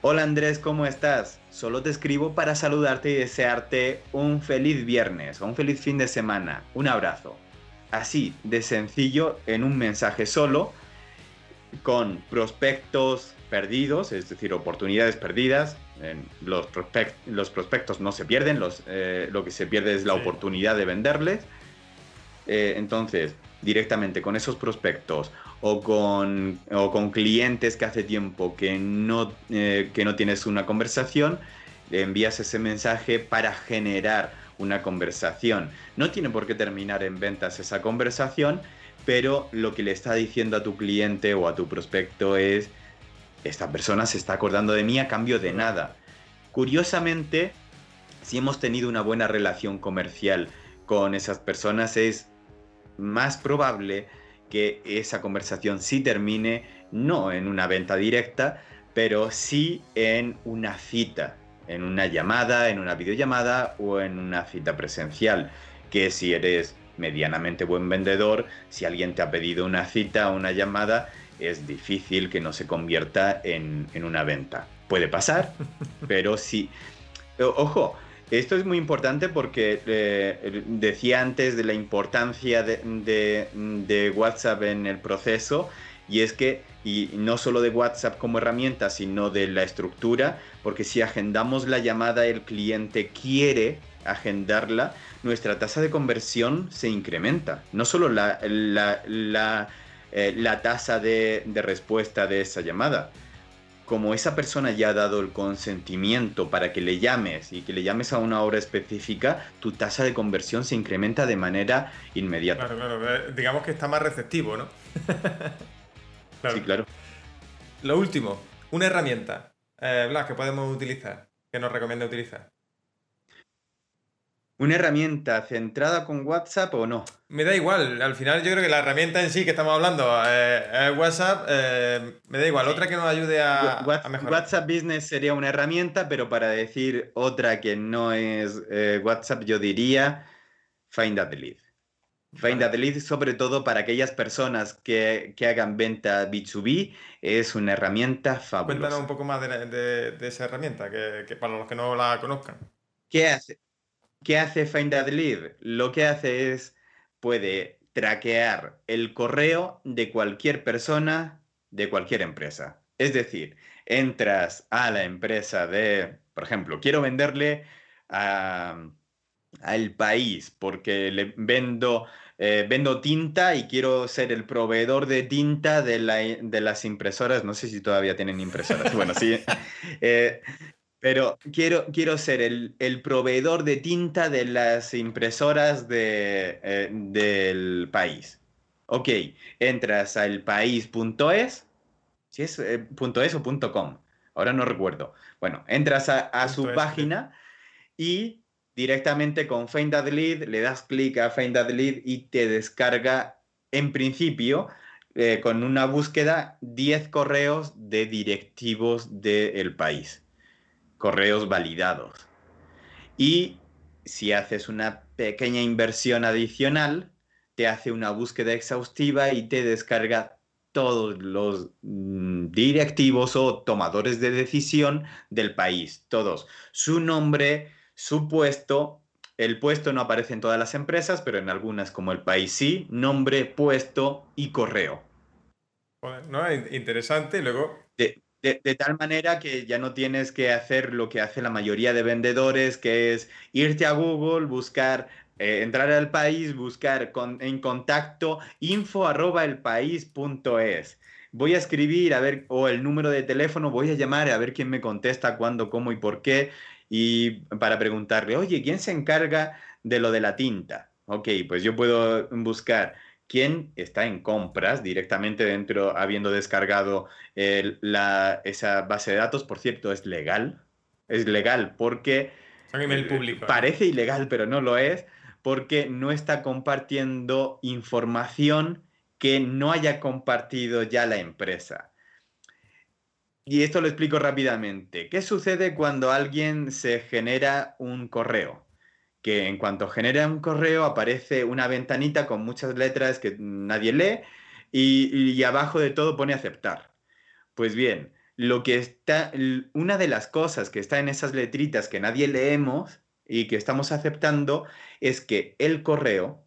hola Andrés, ¿cómo estás? Solo te escribo para saludarte y desearte un feliz viernes o un feliz fin de semana. Un abrazo. Así de sencillo en un mensaje solo con prospectos perdidos, es decir, oportunidades perdidas. Los, los prospectos no se pierden, eh, lo que se pierde es la oportunidad de venderles. Eh, entonces, directamente con esos prospectos o con, con clientes que hace tiempo que no, eh, que no tienes una conversación, envías ese mensaje para generar una conversación. No tiene por qué terminar en ventas esa conversación, pero lo que le está diciendo a tu cliente o a tu prospecto es, esta persona se está acordando de mí a cambio de nada. Curiosamente, si hemos tenido una buena relación comercial con esas personas, es más probable que esa conversación sí termine no en una venta directa, pero sí en una cita en una llamada, en una videollamada o en una cita presencial. Que si eres medianamente buen vendedor, si alguien te ha pedido una cita o una llamada, es difícil que no se convierta en, una venta. Puede pasar, pero sí. Ojo, esto es muy importante porque eh, decía antes de la importancia de, WhatsApp en el proceso y es que, y no solo de WhatsApp como herramienta, sino de la estructura, porque si agendamos la llamada, el cliente quiere agendarla, nuestra tasa de conversión se incrementa. No solo la, la, eh, tasa de, de respuesta de esa llamada, como esa persona ya ha dado el consentimiento para que le llames y que le llames a una hora específica, tu tasa de conversión se incrementa de manera inmediata. Claro, claro. Digamos que está más receptivo, ¿no? Sí, claro. Lo último, una herramienta, eh, Blas, que podemos utilizar, que nos recomienda utilizar una herramienta centrada con WhatsApp o no? Me da igual, al final yo creo que la herramienta en sí que estamos hablando eh, es WhatsApp, eh, me da igual, otra que nos ayude a, mejorar. WhatsApp Business sería una herramienta, pero para decir otra que no es eh, WhatsApp, yo diría Find a Lead. Find a Lead, sobre todo para aquellas personas que, hagan venta B2B, es una herramienta fabulosa. Cuéntanos un poco más de, esa herramienta, que, que para los que no la conozcan. ¿Qué hace? ¿Qué hace Find That Lead? Lo que hace es, puede traquear el correo de cualquier persona de cualquier empresa. Es decir, entras a la empresa de, por ejemplo, quiero venderle al país porque le vendo, eh, vendo tinta y quiero ser el proveedor de tinta de, las impresoras. No sé si todavía tienen impresoras. bueno, sí. Eh, pero quiero, quiero ser el, proveedor de tinta de las impresoras de, eh, del país. Ok, entras al país.es, si es eh, .es o .com, ahora no recuerdo. Bueno, entras a, su página y directamente con Find That Lead le das clic a Find That Lead y te descarga en principio eh, con una búsqueda 10 correos de directivos del país correos validados. Y si haces una pequeña inversión adicional, te hace una búsqueda exhaustiva y te descarga todos los mm, directivos o tomadores de decisión del país, todos. Su nombre, su puesto, el puesto no aparece en todas las empresas, pero en algunas como el país sí, nombre, puesto y correo. no, interesante. Luego, de, tal manera que ya no tienes que hacer lo que hace la mayoría de vendedores, que es irte a Google, buscar, eh, entrar al país, buscar en contacto info arroba el país punto es. Voy a escribir a ver, o el número de teléfono, voy a llamar a ver quién me contesta, cuándo, cómo y por qué, y para preguntarle, oye, ¿quién se encarga de lo de la tinta? Ok, pues yo puedo buscar quién está en compras directamente dentro, habiendo descargado esa base de datos. Por cierto, es legal. Es legal porque... email público. Parece ilegal, pero no lo es, porque no está compartiendo información que no haya compartido ya la empresa. Y esto lo explico rápidamente. ¿Qué sucede cuando alguien se genera un correo? Que en cuanto genera un correo aparece una ventanita con muchas letras que nadie lee y, abajo de todo pone aceptar. Pues bien, lo que está, una de las cosas que está en esas letritas que nadie leemos y que estamos aceptando es que el correo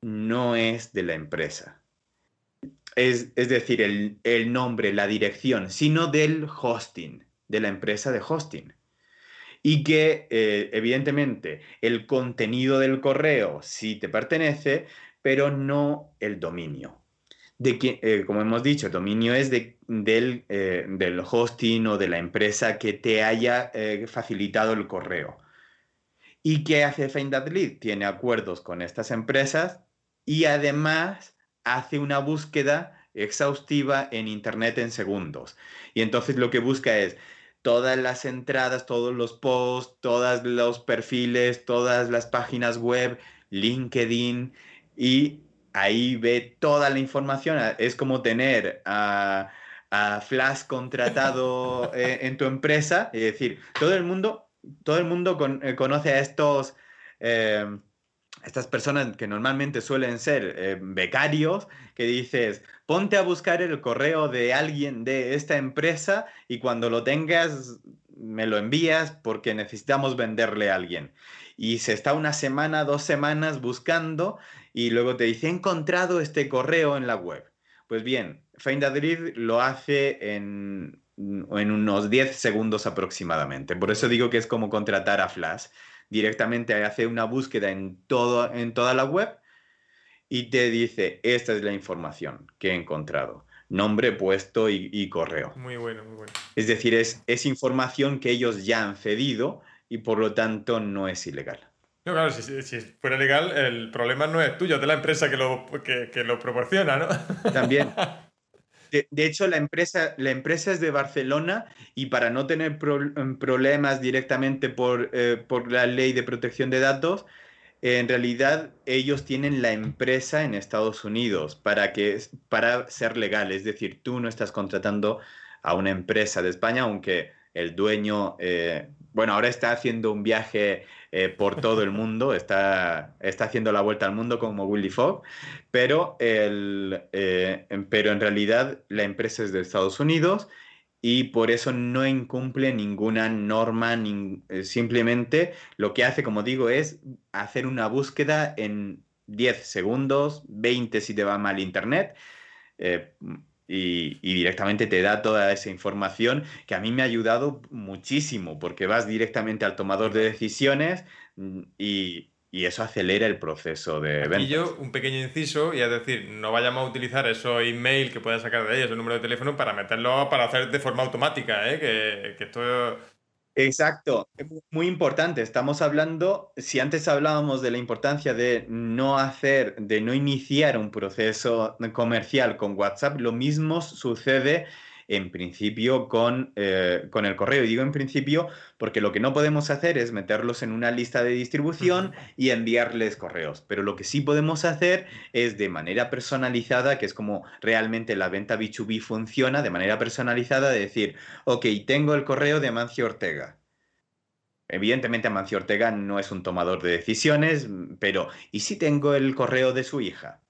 no es de la empresa. Es, decir, el, el nombre, la dirección, sino del hosting, de la empresa de hosting y que eh, evidentemente el contenido del correo sí te pertenece, pero no el dominio. De que, eh, como hemos dicho, el dominio es de, del, eh, del, hosting o de la empresa que te haya facilitado el correo. ¿Y qué hace Find Lead? Tiene acuerdos con estas empresas y además hace una búsqueda exhaustiva en Internet en segundos. Y entonces lo que busca es todas las entradas, todos los posts, todos los perfiles, todas las páginas web, LinkedIn y ahí ve toda la información. Es como tener a, a Flash contratado eh, en tu empresa, es decir, todo el mundo, todo el mundo eh, conoce a estos, eh, estas personas que normalmente suelen ser becarios, que dices, ponte a buscar el correo de alguien de esta empresa y cuando lo tengas me lo envías porque necesitamos venderle a alguien. Y se está una semana, dos semanas buscando y luego te dice, he encontrado este correo en la web. Pues bien, Find lo hace en, en unos 10 segundos aproximadamente. Por eso digo que es como contratar a Flash. Directamente hace una búsqueda en, todo, en toda la web y te dice, esta es la información que he encontrado. Nombre, puesto y, correo. Muy bueno, muy bueno. Es decir, es, es información que ellos ya han cedido y por lo tanto no es ilegal. No, claro, si, si, fuera legal, el problema no es tuyo, es de la empresa que lo, que, que lo proporciona, ¿no? También. De, hecho, la empresa, la empresa es de Barcelona y para no tener problemas directamente por, eh, por, la ley de protección de datos, en realidad ellos tienen la empresa en Estados Unidos para, que, para ser legal. Es decir, tú no estás contratando a una empresa de España, aunque el dueño, eh, bueno, ahora está haciendo un viaje eh, por todo el mundo, está, está haciendo la vuelta al mundo como Willy Fogg, pero, el, eh, pero en realidad la empresa es de Estados Unidos y por eso no incumple ninguna norma, eh, simplemente lo que hace, como digo, es hacer una búsqueda en 10 segundos, 20 si te va mal internet. y, directamente te da toda esa información que a mí me ha ayudado muchísimo porque vas directamente al tomador de decisiones mm, y, y eso acelera el proceso de venta. Y yo, un pequeño inciso, y es decir, no vayamos a utilizar esos email que puedas sacar de ahí, ese número de teléfono, para meterlo, para hacer de forma automática, ¿eh? que, que esto... Exacto, muy importante. Estamos hablando, si antes hablábamos de la importancia de no hacer, de no iniciar un proceso comercial con WhatsApp, lo mismo sucede en principio con, eh, con el correo. Y digo en principio porque lo que no podemos hacer es meterlos en una lista de distribución y enviarles correos. Pero lo que sí podemos hacer es de manera personalizada, que es como realmente la venta B2B funciona, de manera personalizada, de decir, ok, tengo el correo de Amancio Ortega. Evidentemente Amancio Ortega no es un tomador de decisiones, pero ¿y si tengo el correo de su hija?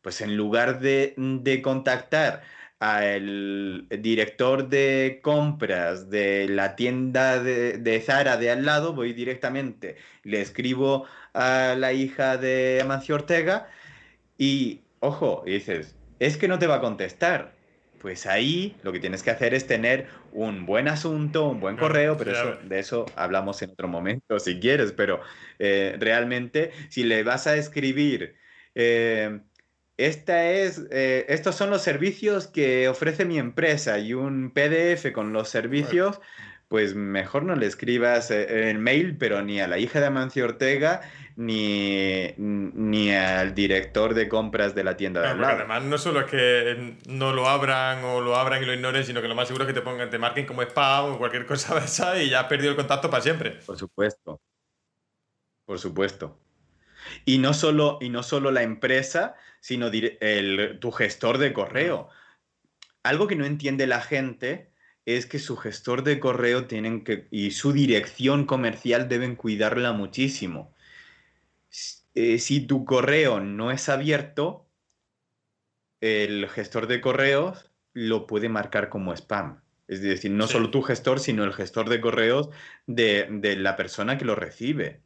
Pues en lugar de, de contactar al director de compras de la tienda de, Zara de al lado, voy directamente, le escribo a la hija de Amancio Ortega y, ojo, y dices, es que no te va a contestar. Pues ahí lo que tienes que hacer es tener un buen asunto, un buen correo, pero de eso hablamos en otro momento si quieres, pero eh, realmente si le vas a escribir... Eh, esta es, eh, estos son los servicios que ofrece mi empresa y un PDF con los servicios, pues mejor no le escribas eh, en mail, pero ni a la hija de Amancio Ortega ni, ni al director de compras de la tienda de al Además, no solo es que no lo abran o lo abran y lo ignoren, sino que lo más seguro es que te pongan, te marquen como spam o cualquier cosa de esa y ya has perdido el contacto para siempre. Por supuesto. Por supuesto. Y no solo, y no solo la empresa, sino el, tu gestor de correo. Algo que no entiende la gente es que su gestor de correo tienen que, y su dirección comercial deben cuidarla muchísimo. Eh, si tu correo no es abierto, el gestor de correos lo puede marcar como spam. Es decir, no solo tu gestor, sino el gestor de correos de, de, la persona que lo recibe.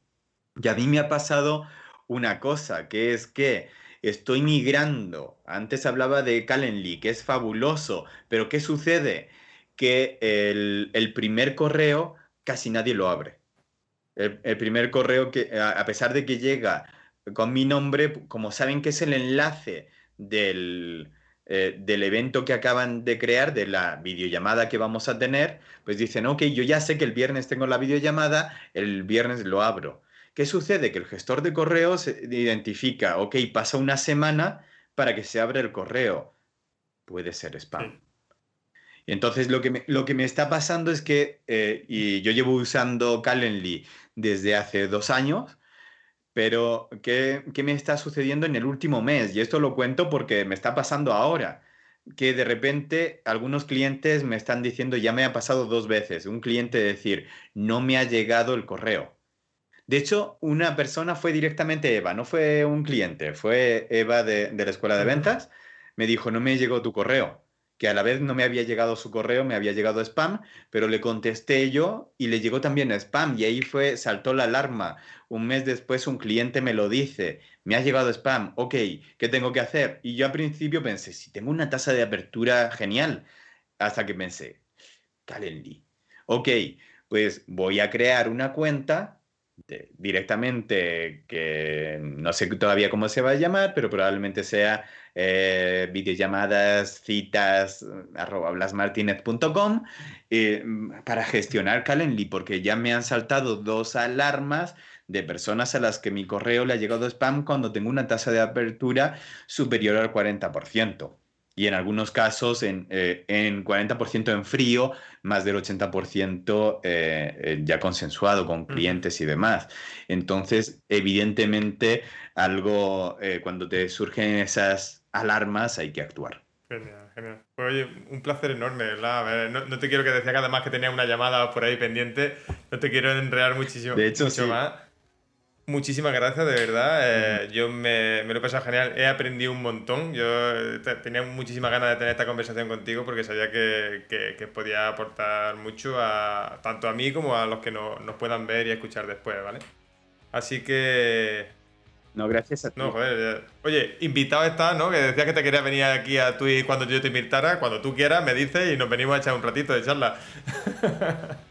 Y a mí me ha pasado una cosa, que es que estoy migrando. Antes hablaba de Calendly, que es fabuloso, pero ¿qué sucede? Que el, primer correo casi nadie lo abre. El, primer correo que, a pesar de que llega con mi nombre, como saben que es el enlace del, eh, del evento que acaban de crear, de la videollamada que vamos a tener, pues dicen, ok, yo ya sé que el viernes tengo la videollamada, el viernes lo abro. ¿Qué sucede? Que el gestor de correos identifica, ok, pasa una semana para que se abra el correo. Puede ser spam. Y entonces lo que, me, lo que me está pasando es que, eh, y yo llevo usando Calendly desde hace dos años, pero ¿qué, ¿qué, me está sucediendo en el último mes? Y esto lo cuento porque me está pasando ahora. que de repente algunos clientes me están diciendo, ya me ha pasado dos veces, un cliente decir, no me ha llegado el correo. De hecho, una persona fue directamente Eva, no fue un cliente, fue Eva de, de la escuela de ventas, me dijo, no me llegó tu correo que a la vez no me había llegado su correo, me había llegado spam, pero le contesté yo y le llegó también spam y ahí fue, saltó la alarma. Un mes después un cliente me lo dice, me ha llegado spam, ok, ¿qué tengo que hacer? Y yo al principio pensé, si tengo una tasa de apertura genial, hasta que pensé, Calendly, ok, pues voy a crear una cuenta directamente que no sé todavía cómo se va a llamar, pero probablemente sea eh, videollamadas, citas, arroba blasmartinez.com eh, para gestionar Calendly, porque ya me han saltado dos alarmas de personas a las que mi correo le ha llegado spam cuando tengo una tasa de apertura superior al 40% y en algunos casos en, eh, en 40% en frío, más del 80% eh, eh, ya consensuado con clientes y demás. Entonces, evidentemente, algo, cuando te surgen esas alarmas, hay que actuar. Genial, genial. Pues, oye, un placer enorme, ¿verdad? no, te quiero que decía que además que tenía una llamada por ahí pendiente, no te quiero enredar muchísimo, de hecho, mucho más. Muchísimas gracias, de verdad. Eh, yo me, me, lo he pasado genial. He aprendido un montón. Yo eh, tenía muchísimas ganas de tener esta conversación contigo porque sabía que, que, podía aportar mucho a tanto a mí como a los que no, nos puedan ver y escuchar después, ¿vale? Así que. No, gracias a ti. No, joder. Oye, invitado está, ¿no? Que decías que te querías venir aquí a y cuando yo te invitara. Cuando tú quieras, me dices y nos venimos a echar un ratito de charla.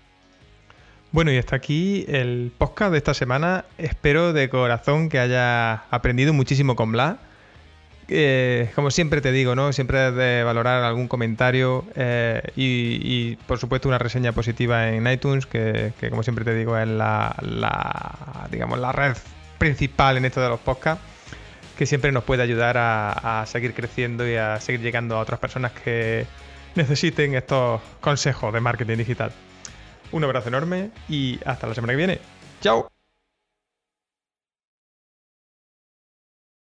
Bueno, y hasta aquí el podcast de esta semana. Espero de corazón que hayas aprendido muchísimo con Blas. como siempre te digo, ¿no? Siempre de valorar algún comentario eh, y, por supuesto una reseña positiva en iTunes, que, como siempre te digo es la, digamos, la red principal en esto de los podcasts, que siempre nos puede ayudar a seguir creciendo y a seguir llegando a otras personas que necesiten estos consejos de marketing digital. Un abrazo enorme y hasta la semana que viene. ¡Chao!